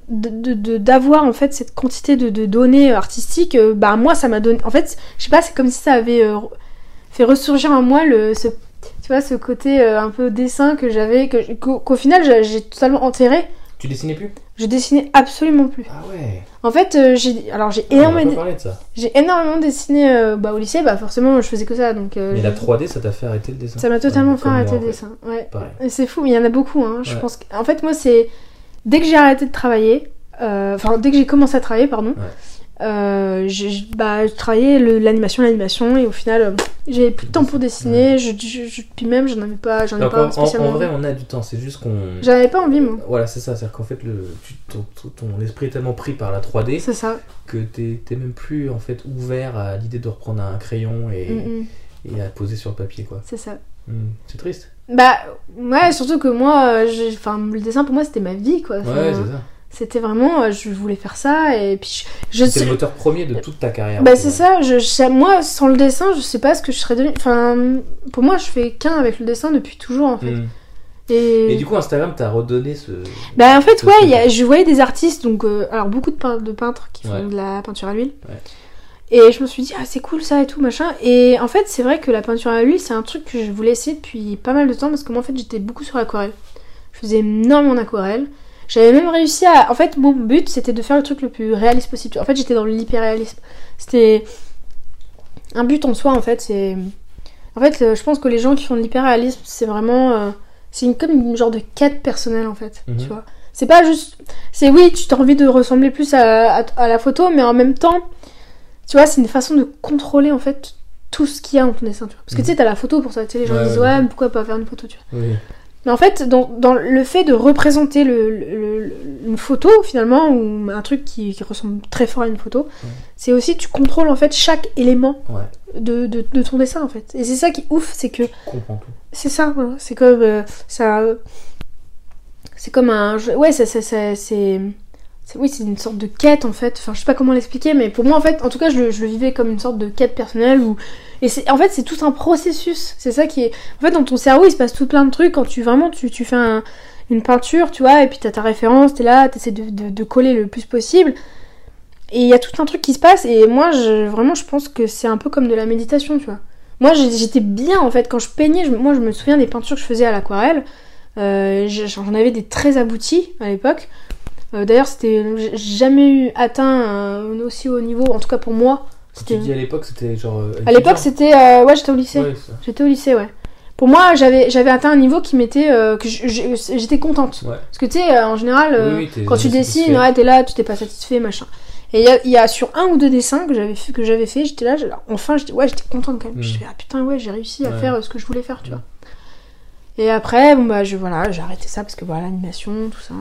d'avoir en fait cette quantité de, de données artistiques, euh, bah moi ça m'a donné. En fait, je sais pas, c'est comme si ça avait euh, fait ressurgir en moi le ce tu vois ce côté euh, un peu dessin que j'avais qu'au final j'ai totalement enterré. Tu dessinais plus? Je dessinais absolument plus. Ah ouais. En fait, euh, j'ai alors j'ai énormément de j'ai énormément dessiné euh, bah, au lycée, bah forcément je faisais que ça donc euh, Mais la 3D, ça t'a fait arrêter le dessin? Ça m'a totalement fait arrêter moi, le dessin. Ouais. C'est fou, mais il y en a beaucoup. Hein. Je pense que... En fait, moi, c'est. Dès que j'ai arrêté de travailler, enfin, dès que j'ai commencé à travailler, pardon, euh, j'ai bah, je travaillais le- l'animation, l'animation, et au final, euh, j'avais plus de temps pour dessiner, je, je- je- puis même, j'en avais pas, j'en Donc, pas en, en- spécialement. en vrai, on a du temps, c'est juste qu'on. J'en avais pas envie, moi. Voilà, c'est ça, c'est-à-dire qu'en fait, le, tu- ton, ton- ton esprit est tellement pris par la 3D C'est ça. que t'es même plus en fait ouvert à l'idée de reprendre un crayon et, Mm, mm, et à poser sur le papier, quoi. c'est ça. Mm, C'est triste. Bah, ouais, surtout que moi, euh, enfin, le dessin pour moi, c'était ma vie, quoi. Ouais, c'est ça. C'était vraiment, euh, je voulais faire ça, et puis je, je C'est le moteur premier de toute ta carrière. Bah c'est ça, je, je- moi sans le dessin je sais pas ce que je serais devenue. Enfin pour moi je fais qu'un avec le dessin depuis toujours en fait. Mm. Et, Et du coup, Instagram t'a redonné ce. bah en fait ce ouais, y a- je voyais des artistes donc euh, alors beaucoup de, pein- de peintres qui font Ouais. de la peinture à l'huile. Ouais. Et je me suis dit ah c'est cool ça et tout machin. Et en fait c'est vrai que la peinture à l'huile c'est un truc que je voulais essayer depuis pas mal de temps parce que moi en fait j'étais beaucoup sur l'aquarelle. Je faisais énormément d'aquarelle. J'avais même réussi à. En fait, mon but c'était de faire le truc le plus réaliste possible. En fait, j'étais dans l'hyper-réalisme. C'était. Un but en soi, en fait, c'est. En fait, je pense que les gens qui font de l'hyper-réalisme, c'est vraiment. euh, C'est une, comme une genre de quête personnelle, en fait. Mhm. Tu vois. C'est pas juste. C'est oui, tu as envie de ressembler plus à, à- à la photo, mais en même temps, tu vois, c'est une façon de contrôler, en fait, tout ce qu'il y a dans ton dessin. Tu vois. Parce que Mhm. tu sais, t'as la photo pour ça. Tu sais, les gens Ouais, disent, ouais, ouais, ouais. mais pourquoi pas faire une photo, tu vois. Oui. Mais en fait, dans, dans le fait de représenter le, le- le- une photo, finalement, ou un truc qui, qui ressemble très fort à une photo, c'est aussi tu contrôles en fait chaque élément Ouais. de, de, de ton dessin en fait. Et c'est ça qui est ouf, c'est que Je comprends tout. c'est ça, voilà. c'est comme euh, ça, c'est comme un, ouais, ça, ça, ça- c'est, oui, c'est une sorte de quête en fait. Enfin, je sais pas comment l'expliquer, mais pour moi en fait, en tout cas, je, je le vivais comme une sorte de quête personnelle où, et en fait, c'est tout un processus. C'est ça qui est, en fait, dans ton cerveau, il se passe tout plein de trucs quand tu vraiment tu, tu fais un- une peinture, tu vois, et puis t'as ta référence, t'es là, t'essaies de, de, coller le plus possible. Et il y a tout un truc qui se passe, et moi, je, vraiment, je pense que c'est un peu comme de la méditation, tu vois. Moi, j'étais bien, en fait, quand je peignais, je- moi, je me souviens des peintures que je faisais à l'aquarelle. Euh, J'en avais des très aboutis à l'époque. Euh, D'ailleurs, c'était jamais eu atteint un aussi haut niveau, en tout cas pour moi. Tu dis à l'époque, c'était genre. euh, à l'époque, c'était euh, ouais, j'étais au lycée. Ouais. J'étais au lycée, ouais. Pour moi, j'avais j'avais atteint un niveau qui m'était euh, que j'étais contente. Ouais. Parce que tu sais, en général, Oui, oui, quand tu dessines, ouais, t'es là, tu t'es pas satisfait, machin. Et il y a, y a sur un ou deux dessins que j'avais fait, que j'avais fait, j'étais là, enfin, j'étais ouais, j'étais contente quand même. Mm. Je fais ah putain ouais, j'ai réussi à faire ce que je voulais faire, tu Mm. vois. Et après, bon bah je voilà, j'ai arrêté ça parce que voilà, l'animation, tout ça.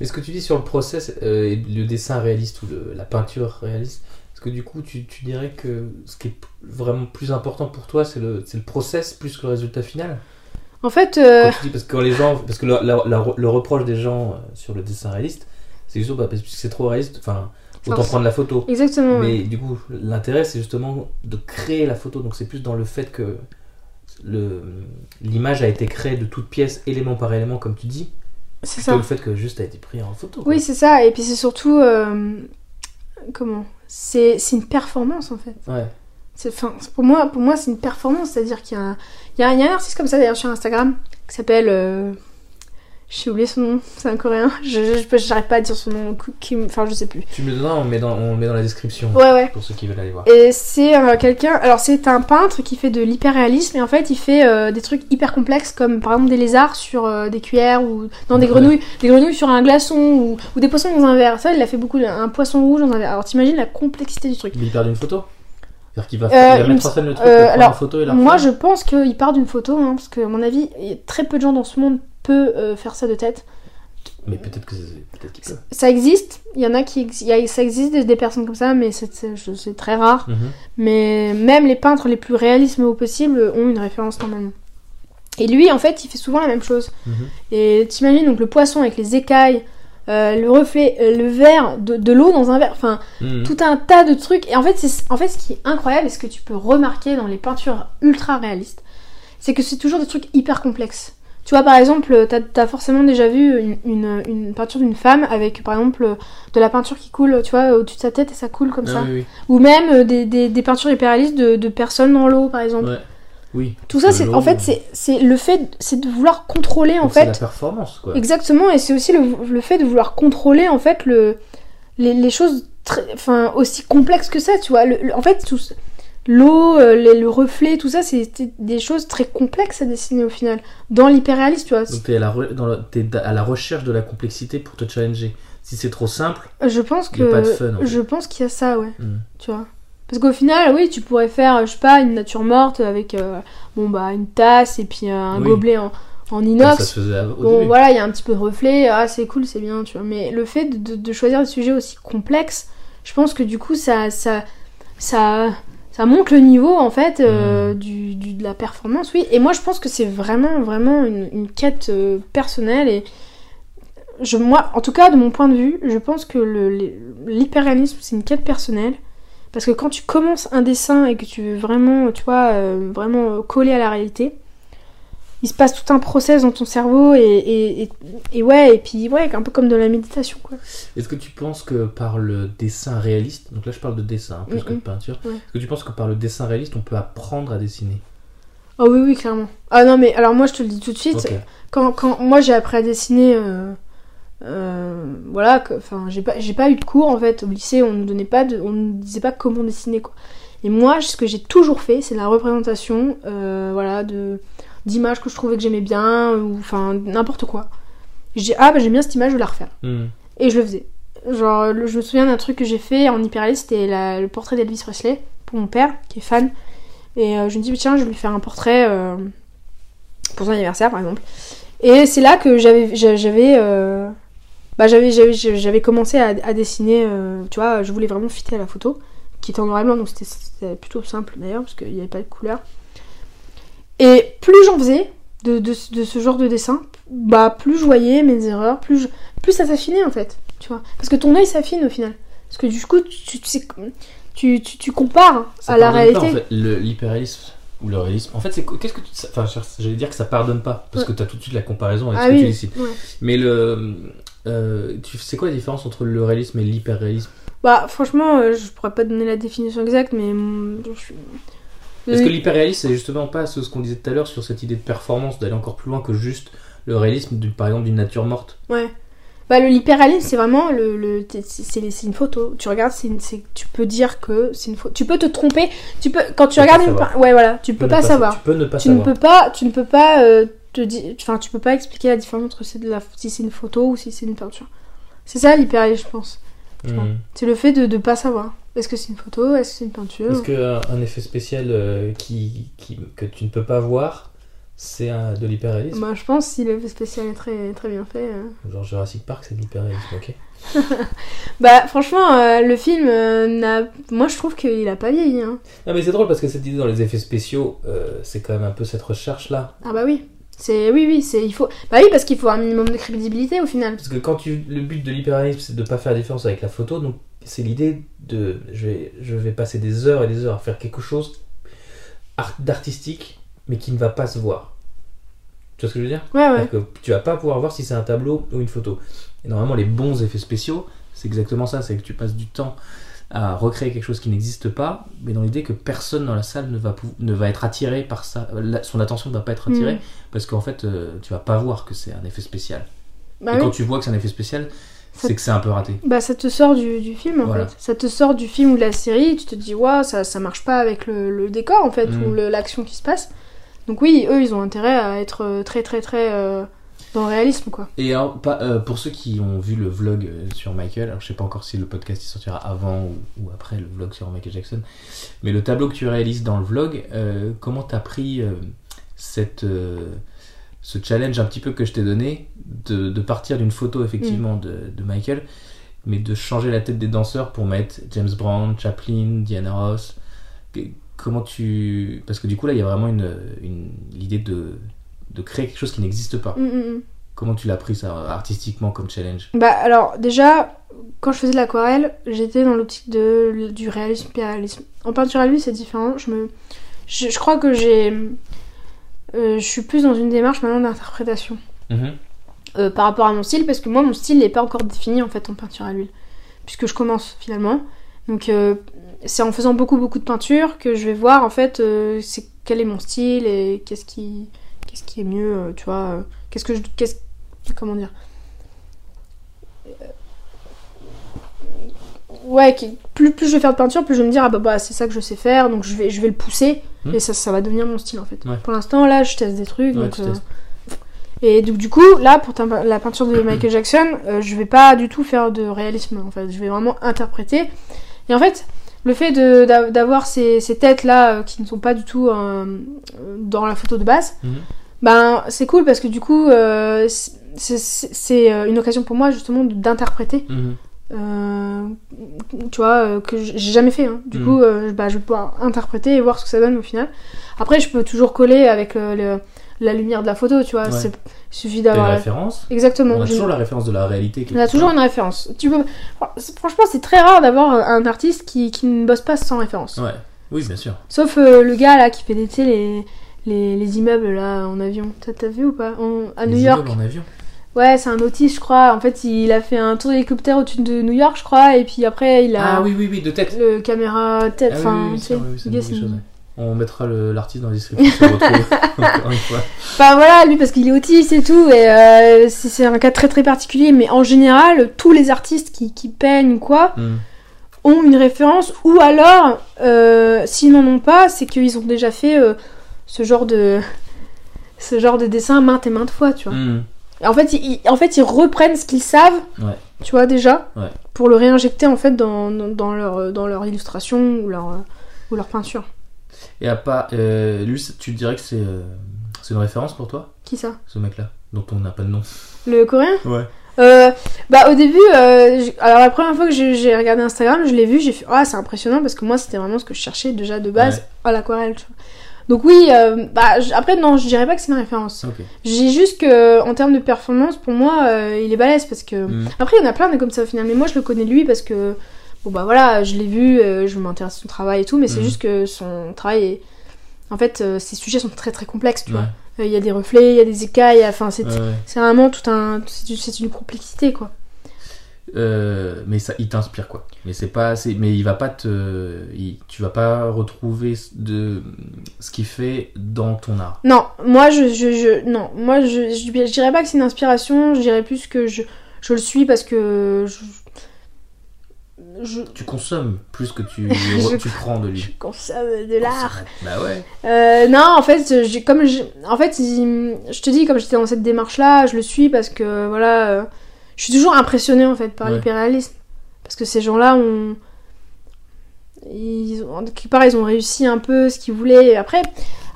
Mais ce que tu dis sur le process, le dessin réaliste ou le- la peinture réaliste, est-ce que du coup tu, tu dirais que ce qui est vraiment plus important pour toi, c'est le, le process plus que le résultat final? En fait, euh, Quand dis- Parce que quand les gens, parce que le, la- la- le reproche des gens euh, sur le dessin réaliste, c'est juste bah, parce que c'est trop réaliste, enfin, autant prendre la photo. exactement. Mais du coup, l'intérêt, c'est justement de créer la photo. Donc, c'est plus dans le fait que l'image a été créée de toutes pièces, élément par élément, comme tu dis, C'est que ça. le fait que juste a été pris en photo. Oui, c'est ça. Et puis c'est surtout euh, comment? C'est une performance en fait. Ouais. Pour moi, pour moi, c'est une performance, c'est-à-dire qu'il y a, un, il y, a, il y a un artiste comme ça d'ailleurs sur Instagram qui s'appelle, euh, j'ai oublié son nom, c'est un coréen, je, j'arrive pas à dire son nom, Kim, enfin je sais plus. Tu me le donnes, on le met dans, on le met dans la description Ouais ouais. pour ceux qui veulent aller voir. Et c'est euh, quelqu'un, alors c'est un peintre qui fait de l'hyperréalisme et en fait il fait euh, des trucs hyper complexes comme par exemple des lézards sur euh, des cuillères ou dans des Ouais. grenouilles, des grenouilles sur un glaçon ou, ou des poissons dans un verre. Ça il a fait beaucoup, un poisson rouge dans un verre. Alors t'imagines la complexité du truc. Il perd une photo C'est-à-dire qu'il va, Euh, il va mettre en scène le truc, alors, une photo et la Moi, je pense qu'il part d'une photo, hein, parce que, à mon avis, il y a très peu de gens dans ce monde euh, faire ça de tête. Mais peut-être que qu'il peut. Ça existe, il y en a qui. y a- ça existe des, des personnes comme ça, mais c'est- très rare. Mhm. Mais même les peintres les plus réalistes au possible ont une référence normalement. Et lui, en fait, il fait souvent la même chose. Mhm. Et t'imagines donc le poisson avec les écailles, euh, le reflet, euh, le verre, de, de l'eau dans un verre, enfin Mhm. tout un tas de trucs. Et en fait, c'est en fait ce qui est incroyable et ce que tu peux remarquer dans les peintures ultra réalistes, c'est que c'est toujours des trucs hyper complexes. Tu vois, par exemple, t'as as forcément déjà vu une, une- une peinture d'une femme avec, par exemple, de la peinture qui coule, tu vois, au-dessus de sa tête et ça coule comme Ah ça. oui, Ou même euh, des, des- des peintures hyper réalistes de, de personnes dans l'eau, par oui. exemple. Ouais. Oui. Tout ça, c'est en fait, c'est c'est le fait, c'est de vouloir contrôler, en donc fait, la performance, quoi. Exactement, et c'est aussi le, le fait de vouloir contrôler en fait le, les, les choses très, enfin, aussi complexes que ça, tu vois. Le- le- en fait, tout l'eau, euh, le reflet, tout ça, c'est des choses très complexes à dessiner au final. Dans l'hyperréalisme, tu vois. Donc t'es à, la re- dans la- t'es à la recherche de la complexité pour te challenger. Si c'est trop simple, Je pense que pas de fun. en fait. je pense qu'il y a ça, ouais. Mhm. Tu vois. Parce qu'au final, oui, tu pourrais faire, je sais pas, une nature morte avec euh, bon bah une tasse et puis euh, un Oui. gobelet en, inox. ça se faisait au Bon, début. voilà, il y a un petit peu de reflet, ah, c'est cool, c'est bien, tu vois. Mais le fait de, de- de choisir des sujets aussi complexes, je pense que du coup, ça, ça, ça, ça monte le niveau, en fait, euh, Mm. du, du- de la performance, oui. Et moi, je pense que c'est vraiment, vraiment une, une quête euh, personnelle. Et je, moi, en tout cas, de mon point de vue, je pense que l'hyperréalisme, c'est une quête personnelle. Parce que quand tu commences un dessin et que tu veux vraiment, tu vois, euh, vraiment coller à la réalité, il se passe tout un process dans ton cerveau et, et, et, et ouais, et puis ouais, un peu comme de la méditation quoi. Est-ce que tu penses que par le dessin réaliste, donc là je parle de dessin hein, plus que de peinture, Ouais. est-ce que tu penses que par le dessin réaliste on peut apprendre à dessiner? Oh oui, oui, clairement. Ah non, mais alors moi je te le dis tout de suite, quand, quand moi j'ai appris à dessiner, euh, euh, voilà, enfin j'ai pas, j'ai pas eu de cours en fait au lycée, on nous donnait pas, de, on nous disait pas comment dessiner quoi. Et moi, ce que j'ai toujours fait, c'est la représentation, euh, voilà, de d'images que je trouvais que j'aimais bien ou enfin n'importe quoi. Je dis ah bah j'aime bien cette image, je vais la refaire. Mhm. Et je le faisais. Genre, je me souviens d'un truc que j'ai fait en hyperréaliste, c'était la- le portrait d'Elvis Presley pour mon père, qui est fan. Et euh, je me dis, tiens, je vais lui faire un portrait euh, pour son anniversaire, par exemple. Et c'est là que j'avais j'a- j'avais euh, bah, j'avais j'avais j'avais commencé à, à dessiner, tu vois, je voulais vraiment fitter à la photo, qui était en noir et blanc, donc c'était- c'était plutôt simple d'ailleurs, parce qu'il n'y avait pas de couleur. Et plus j'en faisais de, de, de ce genre de dessin, bah plus je voyais mes erreurs, plus, je- plus ça s'affinait en fait, tu vois. Parce que ton œil s'affine au final. Parce que du coup, tu, tu, tu, compares Ça à la pardonne pas, réalité. en fait, l'hyperréalisme ou le réalisme. En fait, c'est qu'est-ce que tu enfin j'allais dire que ça pardonne pas parce Ouais. que tu as tout de suite la comparaison avec ah ce que tu décides. ouais. Mais le euh, c'est quoi la différence entre le réalisme et l'hyperréalisme? Bah, franchement, euh, je pourrais pas donner la définition exacte, mais. hum, je suis- Est-ce que l'hyperréalisme, c'est justement pas ce, ce qu'on disait tout à l'heure sur cette idée de performance, d'aller encore plus loin que juste le réalisme, du- par exemple, d'une nature morte Ouais. Bah, le l'hyperréalisme, c'est vraiment le. le c'est une photo. Tu regardes, une- tu peux dire que c'est une photo. Tu peux te tromper. Tu peux, quand tu regardes une. Ouais, voilà, tu Tu peux ne pas savoir. Tu peux ne pas tu ne savoir. peux pas tu ne peux pas euh, te dire enfin tu peux pas expliquer la différence entre c'est de la, si c'est une photo ou si c'est une peinture c'est ça l'hyperréalisme je pense Hmm. c'est le fait de ne pas savoir est-ce que c'est une photo? Est-ce que c'est une peinture? Est-ce qu'un un effet spécial euh, qui, qui- que tu ne peux pas voir, c'est de l'hyperréalisme bah, je pense si l'effet spécial est très très bien fait euh. Genre Jurassic Park, c'est de l'hyperréalisme, ok bah franchement euh, le film euh, n'a moi je trouve qu'il a pas vieilli hein. Non mais c'est drôle parce que cette idée dans les effets spéciaux, euh, c'est quand même un peu cette recherche-là. ah bah oui c'est oui oui c'est il faut bah oui parce qu'il faut un minimum de crédibilité au final Parce que quand tu, le but de l'hyperréalisme, c'est de pas faire la différence avec la photo, donc c'est l'idée de, je vais, je vais passer des heures et des heures à faire quelque chose art- d'artistique, mais qui ne va pas se voir. Tu vois ce que je veux dire? Ouais ouais que tu vas pas pouvoir voir si c'est un tableau ou une photo. Et normalement, les bons effets spéciaux, c'est exactement ça, c'est que tu passes du temps à recréer quelque chose qui n'existe pas, mais dans l'idée que personne dans la salle ne va, ne va être attiré par ça, la- son attention ne va pas être attirée, Mhm. parce qu'en fait, euh, tu vas pas voir que c'est un effet spécial. bah Et oui quand tu vois que c'est un effet spécial, c'est que c'est un peu raté. Bah ça te sort du, du film en Voilà. fait. Ça te sort du film ou de la série, tu te dis waouh ça, ça marche pas avec le, le décor en fait Mm. ou le- l'action qui se passe. Donc oui, eux ils ont intérêt à être euh, très très très euh, dans le réalisme quoi. Et alors, pas- euh, pour ceux qui ont vu le vlog sur Michael, alors je sais pas encore si le podcast il sortira avant ou, ou après le vlog sur Michael Jackson, mais le tableau que tu réalises dans le vlog, euh, comment t'as pris cette, ce challenge un petit peu que je t'ai donné de, de partir d'une photo effectivement de, de Michael, mais de changer la tête des danseurs pour mettre James Brown, Chaplin, Diana Ross. Comment tu. Parce que du coup là il y a vraiment une, une, l'idée de, de créer quelque chose qui n'existe pas. Mm, mm, mm. Comment tu l'as pris ça artistiquement comme challenge? Bah alors déjà quand je faisais de l'aquarelle, j'étais dans l'optique de du réalisme réalisme. En peinture à l'huile c'est différent. Je me je, je crois que j'ai je suis plus dans une démarche maintenant d'interprétation. euh, par rapport à mon style parce que moi mon style n'est pas encore défini en fait en peinture à l'huile. Puisque je commence finalement. Donc euh, c'est en faisant beaucoup beaucoup de peinture que je vais voir en fait euh, c'est quel est mon style et qu'est-ce qui qu'est-ce qui est mieux euh, tu vois euh, qu'est-ce que je qu'est-ce comment dire? Ouais plus, plus je vais faire de peinture plus je vais me dire ah bah, bah c'est ça que je sais faire donc je vais je vais le pousser Hmm. et ça ça va devenir mon style en fait Ouais. pour l'instant là je teste des trucs Ouais, donc tu euh, et donc du coup, là, pour la peinture de Michael Jackson, euh, je vais pas du tout faire de réalisme, en fait. Je vais vraiment interpréter. Et en fait, le fait d'avoir ces, ces têtes-là euh, qui ne sont pas du tout euh, dans la photo de base, Mhm. ben c'est cool parce que du coup, c'est- une occasion pour moi justement d'interpréter. Mhm. Euh, tu vois, euh, que j'ai jamais fait. hein. Du Mhm. coup, euh, bah, je vais pouvoir interpréter et voir ce que ça donne au final. Après, je peux toujours coller avec le- la lumière de la photo, tu vois. Ouais. c'est- Il suffit une d'avoir. référence Exactement. On a toujours la référence de la réalité. on a toujours une référence. Tu peux... Franchement, c'est très rare d'avoir un artiste qui, qui ne bosse pas sans référence. Ouais, oui, bien sûr. Sauf euh, le gars là qui fait des, les, les, les immeubles là en avion. T'as vu ou pas? En- À Les New York. en avion. Ouais, c'est un autiste, je crois. En fait, il a fait un tour d'hélicoptère au-dessus de New York, je crois. Et puis après, il a Ah oui, oui, oui, de tête. le caméra tête. Ah Enfin, oui, oui, tu sais, oui. On mettra l'artiste dans la description encore une fois. Enfin voilà, lui parce qu'il est autiste et tout, et euh, c'est un cas très très particulier, mais en général, tous les artistes qui, qui peignent ou quoi Hmm. ont une référence, ou alors, euh, s'ils n'en ont pas, c'est qu'ils ont déjà fait euh, ce genre de ce genre de dessin maintes et maintes fois, tu vois. Hmm. En fait, ils, en fait, ils reprennent ce qu'ils savent, Ouais. tu vois déjà, Ouais. pour le réinjecter en fait dans, dans, dans leur dans leur illustration ou leur ou leur peinture. Et à pas. euh, lui, c'est- tu dirais que c'est euh, c'est une référence pour toi, Qui ça? Ce mec-là, dont on n'a pas de nom Le coréen? Ouais. Euh, bah au début, euh, alors la première fois que j'ai j'ai regardé Instagram, je l'ai vu, j'ai fait ah c'est impressionnant parce que moi c'était vraiment ce que je cherchais déjà de base Ouais. à l'aquarelle. tu vois. Donc oui, euh, bah après non, je dirais pas que c'est une référence. Ok. J'ai juste que en termes de performance, pour moi, euh, il est balèze parce que Hmm. après il y en a plein des comme ça au final, mais moi je le connais lui parce que bon bah voilà, je l'ai vu, euh, je m'intéresse à son travail et tout, mais c'est Mhm. juste que son travail est en fait ses sujets sont très très complexes, tu Ouais. vois. Il y a des reflets, il y a des écailles, enfin c'est Ouais, vraiment tout un c'est une complexité quoi. Euh, mais ça, il t'inspire quoi. Mais c'est pas, c'est, mais il va pas te, il- tu vas pas retrouver de ce qu'il fait dans ton art. Non, moi je, je, je- non, moi je, je, je dirais pas que c'est une inspiration, je dirais plus que je, je le suis parce que je, Tu consommes plus que tu, tu prends de lui. je consomme de l'art. Bah ouais. Euh, non, en fait, j'ai- comme je, en fait, il- je te dis, comme j'étais dans cette démarche-là, je le suis parce que voilà, euh, je suis toujours impressionnée en fait par Ouais. l'hyperréalisme, parce que ces gens-là ont, ils ont, quelque part, ils ont réussi un peu ce qu'ils voulaient. Après,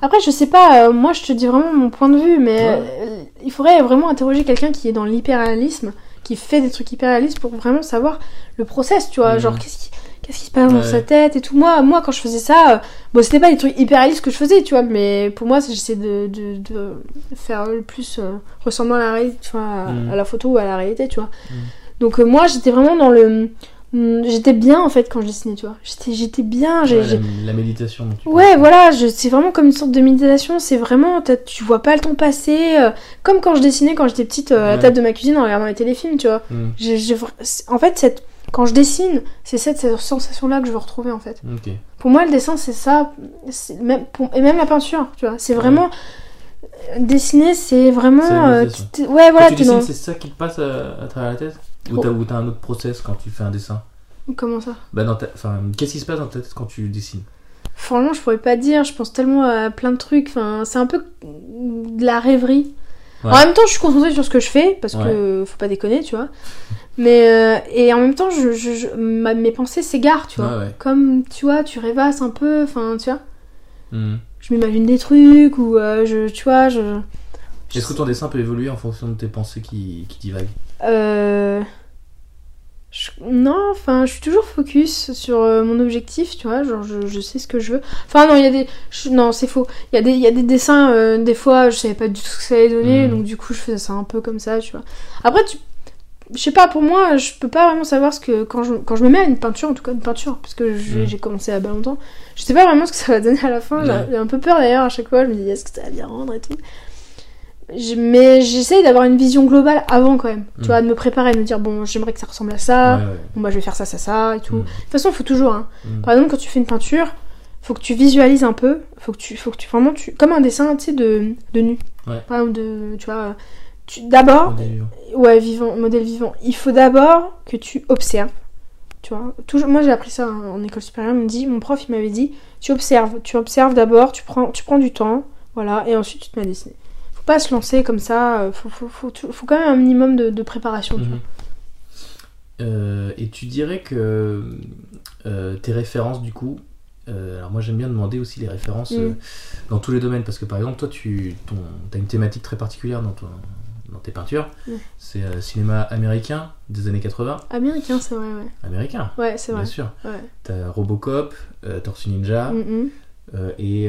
après, je sais pas, euh, moi, je te dis vraiment mon point de vue, mais Ouais. euh, il faudrait vraiment interroger quelqu'un qui est dans l'hyperréalisme, qui fait des trucs hyperréalistes pour vraiment savoir le process, tu vois, Mhm. genre qu'est-ce qui Qu'est-ce qui se passe dans sa tête et tout. Moi, moi, quand je faisais ça, euh, bon, c'était pas des trucs hyper réalistes que je faisais, tu vois, mais pour moi, j'essaie de, de, de faire le plus euh, ressemblant à la, à, Mm. à la photo ou à la réalité, tu vois. Mm. Donc, euh, moi, j'étais vraiment dans le. mm, J'étais bien en fait quand je dessinais, tu vois. J'étais bien. Ouais, la, la méditation. tu Ouais, voilà, c'est vraiment comme une sorte de méditation. C'est vraiment, tu vois pas le temps passer. euh, comme quand je dessinais quand j'étais petite euh, à la table de ma cuisine en regardant les téléfilms, tu vois. C'est- en fait, cette, quand je dessine, c'est cette, cette sensation-là que je veux retrouver en fait. Pour moi, le dessin, c'est ça. c'est Même, pour- et même la peinture, tu vois. C'est vraiment. Dessiner, c'est vraiment. Euh, tu- t'es- ouais, voilà, quand tu t'es dans. dessines, c'est ça qui te passe à, à travers la tête? Ou Oh. t'as, un autre process quand tu fais un dessin? Comment ça? Bah ta... enfin, qu'est-ce qui se passe dans ta tête quand tu dessines? Franchement, je pourrais pas dire. Je pense tellement à plein de trucs. Enfin, c'est un peu de la rêverie. Ouais. En même temps, je suis concentrée sur ce que je fais parce que faut pas déconner, tu vois. Mais euh, et en même temps, je, je- je- ma- mes pensées s'égarent, tu vois. Ouais, ouais. Comme tu vois, tu rêvasses un peu. Enfin, tu vois. Hmm. Je m'imagine des trucs ou euh, je, tu vois, je. Est-ce que ton dessin peut évoluer en fonction de tes pensées qui, qui divaguent? Euh... je- Non, enfin, je suis toujours focus sur euh, mon objectif, tu vois, genre je, je sais ce que je veux. Enfin, non, il y a des... je- Non, c'est faux. Il y, a des- il y a des dessins, euh, des fois, je savais pas du tout ce que ça allait donner, Mhm. donc du coup, je faisais ça un peu comme ça, tu vois. Après, tu... Je sais pas, pour moi, je peux pas vraiment savoir ce que... Quand je, quand je me mets à une peinture, en tout cas une peinture, parce que Mhm. j'ai commencé à pas longtemps, je sais pas vraiment ce que ça va donner à la fin. J'ai- Ouais. J'ai un peu peur d'ailleurs à chaque fois, je me dis, est-ce que ça va bien rendre et tout. Mais j'essaye d'avoir une vision globale avant quand même. Tu Mm. vois, de me préparer, de me dire bon, j'aimerais que ça ressemble à ça. Ouais, ouais. Bon bah je vais faire ça, ça, ça et tout. Mm. De toute façon, il faut toujours. Hein. Mm. Par exemple, quand tu fais une peinture, faut que tu visualises un peu. Faut que tu, faut que tu vraiment tu, comme un dessin, tu sais, de, de nu. Ouais. Par exemple, de, tu vois, tu, d'abord, Modèle vivant. ouais, vivant, modèle vivant. Il faut d'abord que tu observes. Tu vois, toujours, moi j'ai appris ça en, école supérieure. On me dit, mon prof, il m'avait dit, tu observes, tu observes d'abord, tu prends, tu prends du temps, voilà, et ensuite tu te mets à dessiner. Faut pas se lancer comme ça. euh, Faut, faut, faut, faut quand même un minimum de, de préparation. tu vois. Mhm. Euh, et tu dirais que euh, tes références du coup, euh, alors moi j'aime bien demander aussi les références Mm. dans tous les domaines parce que par exemple toi tu ton, as une thématique très particulière dans, ton, dans tes peintures, c'est cinéma américain des années 80, Américain, c'est vrai, ouais. américain Ouais, c'est vrai. bien sûr. Ouais. T'as Robocop, Tortue Ninja Mm, mm. euh, et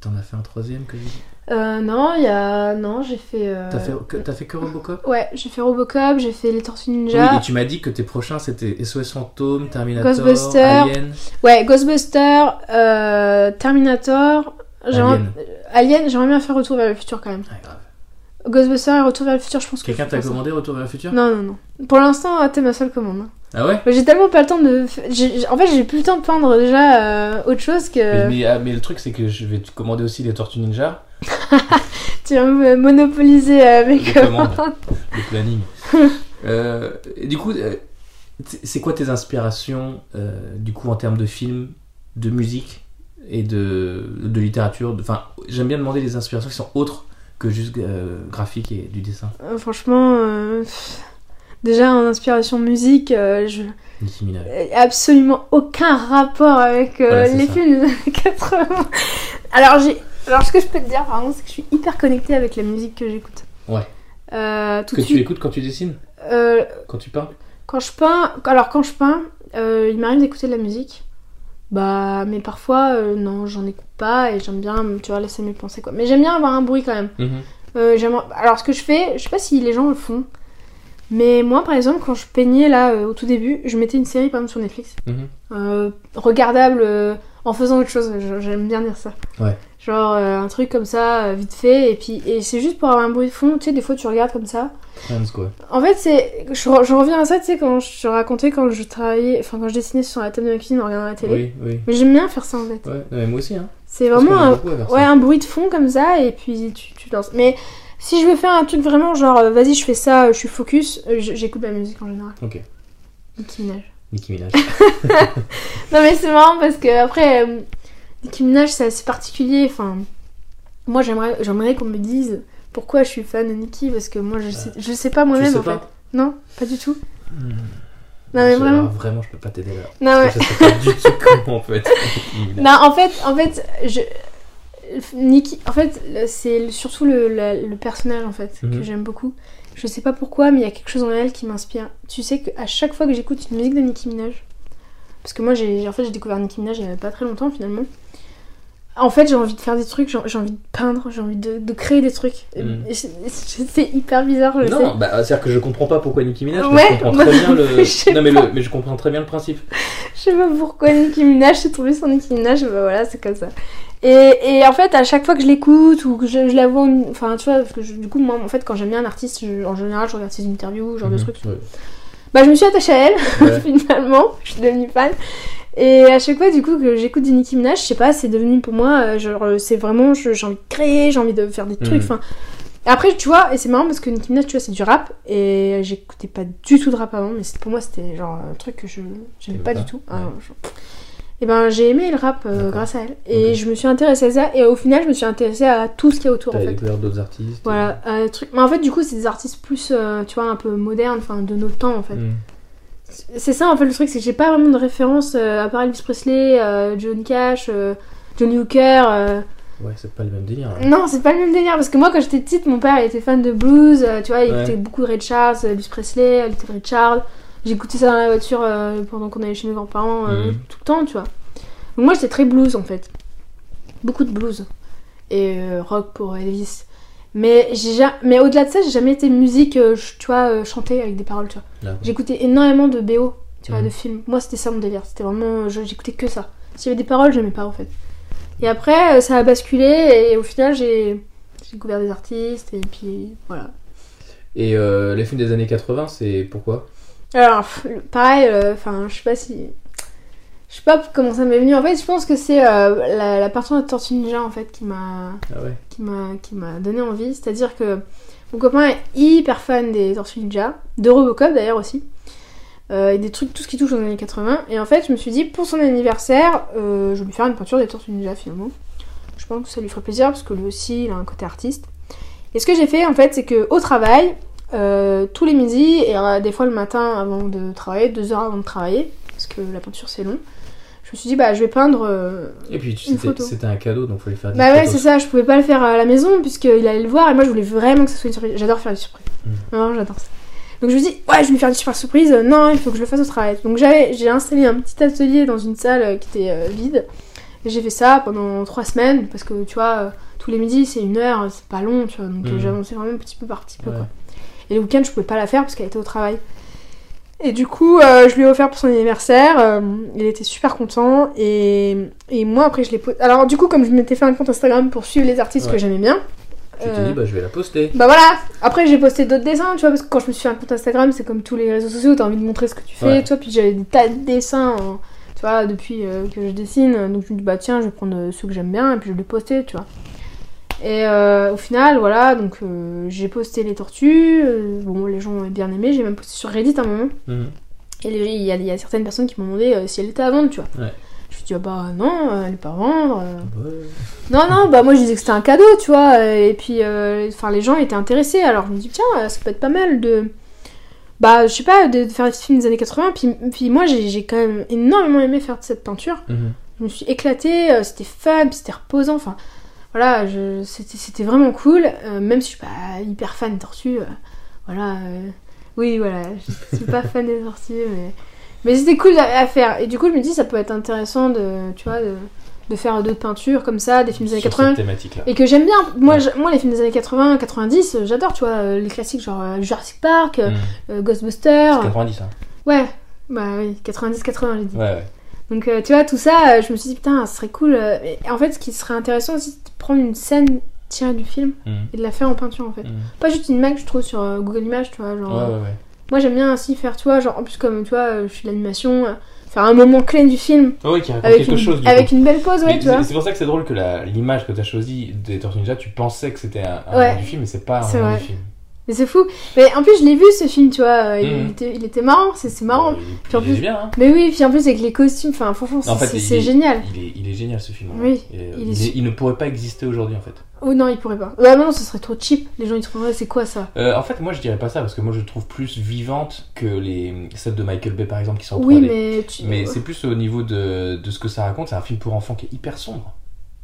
t'en as fait un troisième que j'ai Euh, non, il y a. Non, j'ai fait. euh, T'as fait, que, t'as fait que Robocop? Ouais, j'ai fait Robocop, j'ai fait Les Tortues Oui, Ninja. et tu m'as dit que tes prochains c'était SOS Fantôme, Terminator, Ghostbusters. Alien. Ouais, Ghostbusters, euh, Terminator. Alien. Alien, j'aimerais bien faire Retour vers le futur quand même. Ah, grave. Ghostbusters et Retour vers le futur, je pense que. Quelqu'un t'a commandé Retour vers le futur? Non, non, non. Pour l'instant, euh, t'es ma seule commande. hein. Ah ouais? J'ai tellement pas le temps de. En fait, j'ai plus le temps de peindre déjà euh, autre chose que. mais, mais, ah, mais le truc c'est que je vais te commander aussi les Tortues Ninja, Tu vas me monopoliser euh, mes Les commandes. commandes. le planning. Euh, du coup, euh, c'est quoi tes inspirations euh, du coup en termes de films, de musique et de, de littérature Enfin, j'aime bien demander des inspirations qui sont autres que juste graphiques et du dessin. Franchement, déjà en inspiration musique, euh, je. Absolument aucun rapport avec euh, Voilà, les ça. films des années 80. Alors, j'ai... Alors, ce que je peux te dire, par contre, c'est que je suis hyper connectée avec la musique que j'écoute. Ouais. Euh, tout Que de tu suite, écoutes quand tu dessines euh, Quand tu peins quand je peins... Alors, quand je peins, euh, il m'arrive d'écouter de la musique. Bah, mais parfois, euh, non, j'en écoute pas et j'aime bien, tu vois, laisser mes pensées, quoi. Mais j'aime bien avoir un bruit quand même. Mhm. Euh, j'aime- Alors, ce que je fais, je sais pas si les gens le font, mais moi, par exemple, quand je peignais là euh, au tout début, je mettais une série par exemple sur Netflix, Mhm. euh, regardable euh, en faisant autre chose. Je- J'aime bien dire ça. Ouais. Genre euh, un truc comme ça, euh, vite fait, et puis et c'est juste pour avoir un bruit de fond, tu sais, des fois tu regardes comme ça. Quoi. En fait, c'est. Je, je reviens à ça, tu sais, quand je te racontais quand je travaillais, enfin quand je dessinais sur la table de ma cuisine en regardant la télé. Oui, oui. Mais j'aime bien faire ça en fait. Ouais, non, mais moi aussi, hein. C'est vraiment un, ouais, un bruit de fond comme ça, et puis tu, tu danses. Mais si je veux faire un truc vraiment genre, euh, vas-y, je fais ça, je suis focus, j'écoute la musique en général. Ok. Nicki Minaj. Nicki Minaj. Non mais c'est marrant parce que après Nicki Minaj c'est assez particulier. Enfin, moi j'aimerais j'aimerais qu'on me dise pourquoi je suis fan de Nicki parce que moi je sais je sais pas moi-même en pas fait. Non, pas du tout. Non mais vraiment. vraiment, je peux pas t'aider là. Non Parce que je sais pas du tout comment on peut être Nicki Minaj. non en fait en fait je en fait c'est surtout le personnage en fait que Mhm. j'aime beaucoup. Je sais pas pourquoi mais il y a quelque chose en elle qui m'inspire. Tu sais qu'à chaque fois que j'écoute une musique de Nicki Minaj parce que moi j'ai en fait j'ai découvert Nicki Minaj il y a pas très longtemps finalement. En fait, j'ai envie de faire des trucs, j'ai envie de peindre, j'ai envie de, de créer des trucs. Et c'est- hyper bizarre, je sais. Non, bah, c'est-à-dire que je comprends pas pourquoi Nicki Minaj, mais Ouais, je comprends moi très bien non le. plus, je sais Non, mais, pas. le... mais je comprends très bien le principe. Je sais pas pourquoi Nicki Minaj, j'ai trouvé sur Nicki Minaj, bah voilà, c'est comme ça. Et, et en fait, à chaque fois que je l'écoute ou que je, je la vois, en- enfin tu vois, parce que je- du coup, moi en fait, quand j'aime bien un artiste, je- en général, je regarde ses interviews, genre de Mhm. trucs. Ouais. Bah, je me suis attachée à elle, Ouais. finalement, je suis devenue fan. Et à chaque fois, du coup, que j'écoute du Nicki Minaj, je sais pas, c'est devenu pour moi, euh, genre, euh, c'est vraiment, j'ai envie de créer, j'ai envie de faire des trucs, Mhm. enfin. Après, tu vois, et c'est marrant parce que Nicki Minaj, tu vois, c'est du rap, et j'écoutais pas du tout de rap avant, mais pour moi, c'était genre un truc que je j'aimais pas, pas du tout. Ah, Ouais. je- Et ben, j'ai aimé le rap euh, grâce à elle, et je me suis intéressée à ça, et au final, je me suis intéressée à tout ce qu'il y a autour, en T'as fait. découvert d'autres artistes. Voilà, trucs. Mais en fait, du coup, c'est des artistes plus, euh, tu vois, un peu modernes, enfin, de notre temps, en fait. Mhm. C'est ça en fait le truc, c'est que j'ai pas vraiment de référence euh, à part Elvis Presley, euh, Johnny Cash, euh, Johnny Hooker. Ouais, c'est pas le même délire. hein. Non, c'est pas le même délire parce que moi quand j'étais petite, mon père il était fan de blues, euh, tu vois, il Ouais. écoutait beaucoup de Ray Charles, Elvis Presley, Little Richard. J'écoutais ça dans la voiture euh, pendant qu'on allait chez mes grands-parents euh, Mhm. tout le temps, tu vois. Donc moi j'étais très blues en fait. Beaucoup de blues. Et euh, rock pour Elvis. Mais, ja- mais au-delà de ça, j'ai jamais été musique, euh, tu vois, euh, chantée avec des paroles, tu vois. J'écoutais énormément de BO, tu vois, Mhm. de films. Moi, c'était ça mon délire. C'était vraiment. je- J'écoutais que ça. S'il y avait des paroles, j'aimais pas en fait. Et après, euh, ça a basculé et au final, j'ai découvert des artistes et puis voilà. Et euh, les films des années 80, c'est pourquoi? Alors, pareil, euh, enfin, je sais pas si. Je sais pas comment ça m'est venu. En fait, je pense que c'est euh, la, la partie de Tortue Ninja en fait qui m'a Ah ouais. qui m'a qui m'a donné envie. C'est-à-dire que mon copain est hyper fan des Tortues Ninja, de Robocop d'ailleurs aussi, euh, et des trucs, tout ce qui touche aux années 80. Et en fait, je me suis dit, pour son anniversaire, euh, je vais lui faire une peinture des Tortues Ninja finalement. Je pense que ça lui ferait plaisir parce que lui aussi, il a un côté artiste. Et ce que j'ai fait en fait, c'est que au travail, tous les midis, et des fois le matin avant de travailler, deux heures avant de travailler, parce que la peinture c'est long, je me suis dit, bah je vais peindre euh, Et puis c'était photo. c'était un cadeau, donc fallait faire des bah ouais, c'est ça, je pouvais pas le faire à la maison puisqu'il allait le voir et moi je voulais vraiment que ce soit une surprise. J'adore faire des surprises. Mm. Vraiment, j'adore ça. Donc je me dis, ouais, je vais lui faire une super surprise. Euh, Non, il faut que je le fasse au travail. Donc j'avais, j'ai installé un petit atelier dans une salle euh, qui était euh, vide. Et j'ai fait ça pendant trois semaines parce que tu vois, tous les midis c'est une heure, c'est pas long, tu vois. Donc euh, Mm. j'avançais vraiment petit peu par petit peu Ouais. quoi. Et le week-end je pouvais pas la faire parce qu'elle était au travail. Et du coup, euh, je lui ai offert pour son anniversaire. euh, il était super content. Et, et moi, après, je l'ai posté. Alors, du coup, comme je m'étais fait un compte Instagram pour suivre les artistes Ouais. que j'aimais bien. Tu t'es euh, dit, bah je vais la poster. bah voilà, après j'ai posté d'autres dessins, tu vois, parce que quand je me suis fait un compte Instagram, c'est comme tous les réseaux sociaux, t'as envie de montrer ce que tu fais, Ouais. toi, puis j'avais des tas de dessins, tu vois, depuis euh, que je dessine, donc je me dis, bah tiens, je vais prendre ceux que j'aime bien, et puis je vais les poster, tu vois. Et euh, au final, voilà, donc euh, j'ai posté les tortues, euh, bon, les gens ont bien aimé, j'ai même posté sur Reddit un moment, Mhm. et il y, a- il y a certaines personnes qui m'ont demandé si elle était à vendre, tu vois. Ouais. Je me suis dit, ah bah non, elle est pas à vendre. euh. Ouais. Non, non, bah moi je disais que c'était un cadeau, tu vois. Et puis, enfin, les gens étaient intéressés. Alors je me dis, tiens, ça peut être pas mal de. Bah, je sais pas, de, faire des films des années 80. Puis, puis moi, j'ai j'ai quand même énormément aimé faire cette peinture. Mhm. Je me suis éclatée, c'était fun, puis c'était reposant. Enfin, voilà, c'était vraiment cool. euh, même si je suis pas hyper fan des tortues. euh, voilà. euh, oui, voilà, je suis pas fan des tortues, mais. Mais c'était cool à, à faire. Et du coup, je me dis, ça peut être intéressant de, tu vois, de, de faire d'autres peintures comme ça, des films des années Sur 80. cette thématique-là. Et que j'aime bien. Moi, Ouais. moi, les films des années 80, 90, euh, j'adore, tu vois, les classiques genre Jurassic Park, euh, Ghostbusters. C'est 90, hein. Ouais, bah oui, 90-80, j'ai dit. Ouais, ouais. Donc, euh, tu vois, tout ça, euh, je me suis dit, putain, ce serait cool. euh, et en fait, ce qui serait intéressant aussi, c'est de prendre une scène tirée du film Mhm. et de la faire en peinture, en fait. Mhm. Pas juste une image, je trouve, sur Google Images, tu vois. Genre, Ouais, ouais, ouais. Moi, j'aime bien ainsi faire, tu vois, genre, en plus, comme, tu vois, je fais de l'animation, faire un moment clé du film oui, qui raconte avec, quelque une, chose. Du avec coup. une belle pause, ouais, tu vois. c'est pour ça que c'est drôle que l'image que tu as choisie des Tortues Ninja, tu pensais que c'était un, un Ouais. moment du film, mais c'est pas un moment vrai. du film. Mais c'est fou. Mais en plus, je l'ai vu ce film, tu vois. euh, Il, Mhm. était, il était marrant, c'est marrant. Puis en plus- bien, hein. Mais oui, puis en plus, avec les costumes, enfin, franchement, En c'est génial. Il est, il est génial ce film. Oui, Il, est- il est ne pourrait pas exister aujourd'hui en fait. Oh non, il pourrait pas. Bah non, ce serait trop cheap. Les gens, ils trouveraient, c'est quoi ça? Euh, en fait, moi je dirais pas ça parce que moi je le trouve plus vivante que les celles de Michael Bay par exemple qui sont en Oui, 3D. mais tu... Mais c'est plus au niveau de, de ce que ça raconte. C'est un film pour enfants qui est hyper sombre.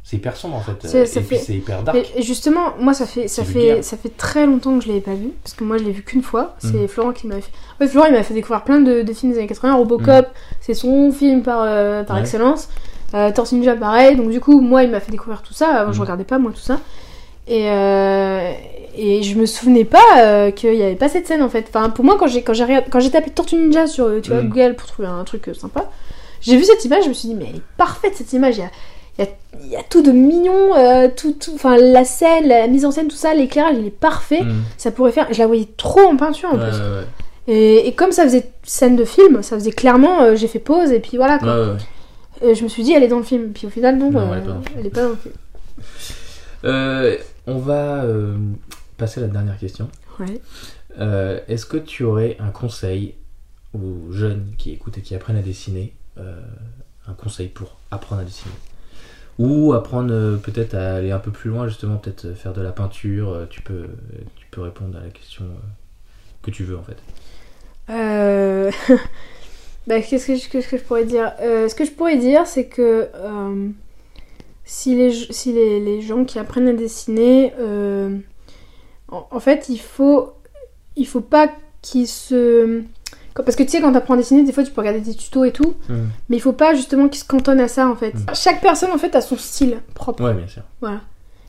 C'est hyper sombre en fait. C'est- ça et puis fait- c'est hyper dark. Mais justement, moi, ça fait, ça fait, vulgaire. ça fait très longtemps que je l'avais pas vu. Parce que moi, je l'ai vu qu'une fois. C'est Mhm. Florent qui m'a fait. En fait, Florent, il m'a fait découvrir plein de, de films des années 80. Robocop, c'est son film par, euh, par. Ouais. excellence. Euh, Tortue Ninja, pareil. Donc, du coup, moi, il m'a fait découvrir tout ça. Avant, je Mhm. regardais pas, moi, tout ça. Et, euh, et je me souvenais pas euh, qu'il y avait pas cette scène en fait. Enfin, pour moi, quand j'ai quand j'ai quand j'ai tapé Tortue Ninja sur euh, tu vois. Google pour trouver un truc sympa, j'ai vu cette image, je me suis dit, mais elle est parfaite cette image. Il y a, il y a, il y a tout de mignon, euh, tout, tout, enfin, la scène, la mise en scène, tout ça, l'éclairage, il est parfait. Mm. Ça pourrait faire. Je la voyais trop en peinture en Ouais, plus. ouais. Et, et comme ça faisait scène de film, ça faisait clairement, euh, j'ai fait pause et puis voilà quoi. Ouais. Et je me suis dit, elle est dans le film. Puis au final, non, Non, euh, elle est pas dans le film. Euh, on va euh, passer à la dernière question. Euh, Est-ce que tu aurais un conseil aux jeunes qui écoutent et qui apprennent à dessiner euh, Un conseil pour apprendre à dessiner? Ou apprendre euh, peut-être à aller un peu plus loin, justement, peut-être euh, faire de la peinture euh, tu, peux, tu peux répondre à la question que tu veux en fait. Euh... bah, qu'est-ce que, qu'est-ce que je pourrais dire? Ce que je pourrais dire, c'est que si, les, si les, les gens qui apprennent à dessiner, en, en fait, il faut, il faut pas qu'ils se. Parce que tu sais, quand tu apprends à dessiner, des fois tu peux regarder des tutos et tout, mais il faut pas justement qu'ils se cantonnent à ça en fait. Mm. Chaque personne en fait a son style propre. Ouais, bien sûr. Voilà.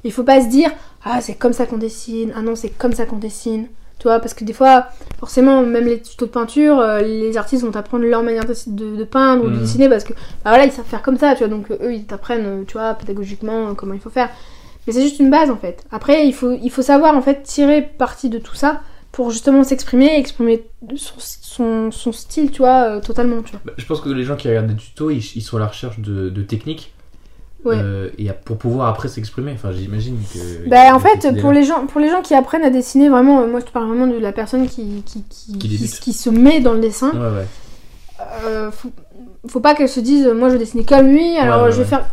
Il faut pas se dire ah c'est comme ça qu'on dessine, ah non c'est comme ça qu'on dessine. Tu vois, parce que des fois, forcément, même les tutos de peinture, euh, les artistes vont t'apprendre leur manière de, de- de peindre ou de Mhm. dessiner parce que bah voilà, ils savent faire comme ça, tu vois. Donc eux, ils t'apprennent, euh, tu vois, pédagogiquement euh, comment il faut faire. Mais c'est juste une base en fait. Après, il faut, il faut savoir en fait tirer parti de tout ça pour justement s'exprimer, exprimer son, son, son style, tu vois, euh, totalement, tu vois. Bah, je pense que les gens qui regardent des tutos, ils, ils sont à la recherche de, de techniques. Ouais. euh, et pour pouvoir après s'exprimer. Enfin, j'imagine que. Bah en fait, pour les gens, pour les gens qui apprennent à dessiner vraiment, euh, moi je te parle vraiment de la personne qui qui, qui, Qui débute. qui se met dans le dessin. Ouais, ouais. Euh, faut, faut pas qu'elle se dise, moi je vais dessiner comme lui, alors je vais faire.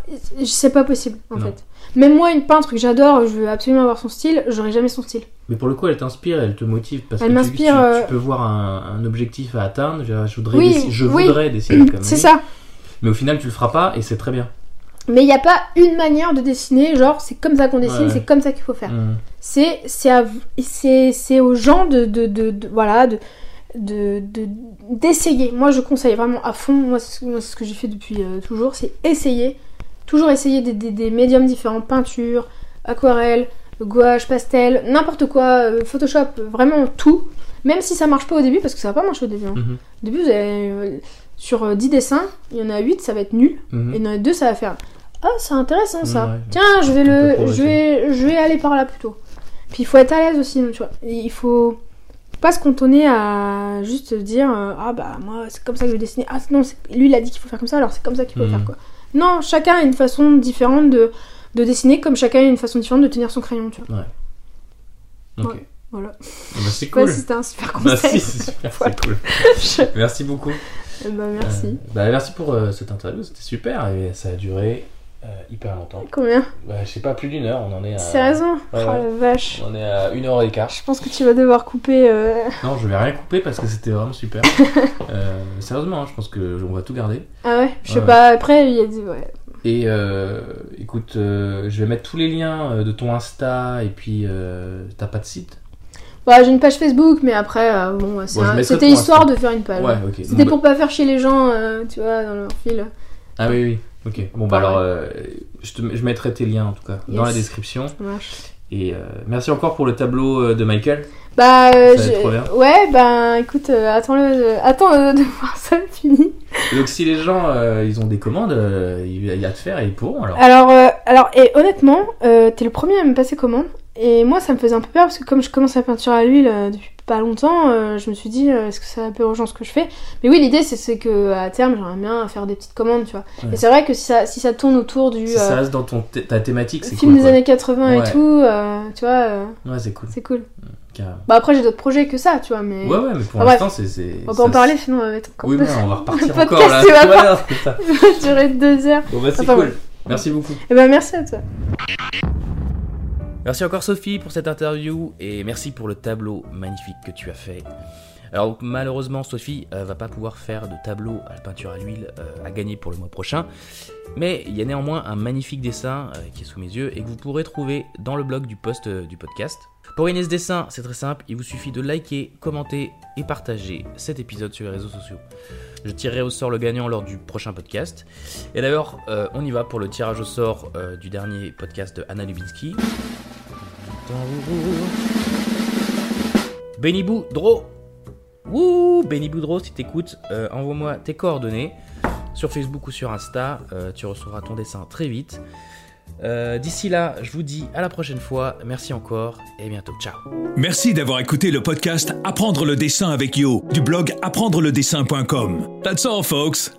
C'est pas possible en Non. fait. Même moi, une peintre que j'adore, je veux absolument avoir son style, j'aurai jamais son style. Mais pour le coup, elle t'inspire, elle te motive parce Elle que tu- m'inspire, tu, euh, tu peux voir un, un objectif à atteindre. Je, voudrais, Oui, dessi- je oui. voudrais dessiner comme C'est ça. Mais au final, tu le feras pas et c'est très bien. Mais il n'y a pas une manière de dessiner, genre c'est comme ça qu'on dessine, Ouais. c'est comme ça qu'il faut faire. Mm. C'est c'est à vous- c'est c'est aux gens de, de, de, de- voilà de de de- d'essayer. Moi je conseille vraiment à fond. Moi c'est moi, c'est ce que j'ai fait depuis euh, toujours, c'est essayer, toujours essayer des, des, des médiums différents, peinture, aquarelle, gouache, pastel, n'importe quoi, euh, Photoshop, euh, vraiment tout. Même si ça marche pas au début, parce que ça va pas marcher au début. hein. Mhm. Au début, vous avez, euh, sur euh, 10 dessins, il y en a 8, ça va être nul. Mhm. Et dans les deux, ça va faire Ah, c'est intéressant ça. Tiens, je vais, le, je, vais, je vais aller par là plutôt. Puis il faut être à l'aise aussi, tu vois. Il faut pas se cantonner à juste dire euh, Ah bah moi, c'est comme ça que je vais dessiner. Ah non, c'est- lui il a dit qu'il faut faire comme ça, alors c'est comme ça qu'il faut Mhm. faire quoi. Non, chacun a une façon différente de, de dessiner, comme chacun a une façon différente de tenir son crayon, tu vois. Ok. Ouais. Voilà. Ah bah, c'est pas cool. si c'était un super Bah, conseil. si, c'est super, Voilà. cool. Je- Merci beaucoup. Eh ben, merci. Euh, bah, merci pour euh, cette interview, c'était super et ça a duré euh, hyper longtemps. Combien Bah, je sais pas, plus d'une heure, on en est à. Sérieusement ouais, Oh ouais. la vache. On est à une heure et quart. Je pense que tu vas devoir couper. euh, Non, je vais rien couper parce que c'était vraiment super. Euh, sérieusement, hein, je pense que on va tout garder. Ah ouais, je sais Ouais. pas, après il y a des. Ouais. Et euh, écoute, euh, je vais mettre tous les liens de ton Insta et puis euh, t'as pas de site? Bah, j'ai une page Facebook, mais après, euh, bon, c'est Bon, je un- mettrai c'était histoire de faire une page. Ouais, ok. C'était Bon, pour pas faire chier les gens, euh, tu vois, dans leur fil. Ah oui, oui. Ok. Bon, bah Ah, alors, euh, je, te, je mettrai tes liens en tout cas dans la description. Ça marche. Et euh, merci encore pour le tableau euh, de Michael. Bah, euh, je- ouais, bah écoute, euh, attends, le... attends euh, de voir ça fini. Donc si les gens euh, ils ont des commandes, euh, il y a de faire et ils pourront alors. Alors, euh, alors et honnêtement, euh, t'es le premier à me passer commande. Et moi, ça me faisait un peu peur parce que comme je commence la peinture à l'huile euh, depuis pas longtemps, euh, je me suis dit, euh, est-ce que c'est un peu urgent ce que je fais? Mais oui, l'idée, c'est- que à terme, j'aimerais bien faire des petites commandes, tu vois. Ouais. Et c'est vrai que si ça, si ça tourne autour du Si ça euh, reste dans ton ta thématique, c'est film des années 80 Ouais. et tout, tu vois, Ouais, c'est cool. c'est cool. Carrément. Bah après, j'ai d'autres projets que ça, tu vois, mais Ouais, ouais, mais pour Ah, l'instant, c'est. c'est- on va ça- en parler, sinon on va être encore Oui, mais on va repartir encore podcast, là. il va ça. durer deux heures. Bon, bah, c'est Enfin, cool. Merci beaucoup. Et ben merci à toi. Merci encore Sophie pour cette interview et merci pour le tableau magnifique que tu as fait. Alors malheureusement Sophie euh, va pas pouvoir faire de tableau à la peinture à l'huile euh, à gagner pour le mois prochain, mais il y a néanmoins un magnifique dessin euh, qui est sous mes yeux et que vous pourrez trouver dans le blog du post du podcast. Pour gagner ce dessin, c'est très simple, il vous suffit de liker, commenter et partager cet épisode sur les réseaux sociaux. Je tirerai au sort le gagnant lors du prochain podcast. Et d'ailleurs, euh, on y va pour le tirage au sort euh, du dernier podcast de Anna Lubinski. Benny Boudreau Wouh Benny Boudreau, si t'écoutes, euh, envoie-moi tes coordonnées sur Facebook ou sur Insta. euh, tu recevras ton dessin très vite. Euh, D'ici là, je vous dis à la prochaine fois. Merci encore et bientôt. Ciao Merci d'avoir écouté le podcast Apprendre le dessin avec Yo du blog apprendreledessin.com. That's all, folks.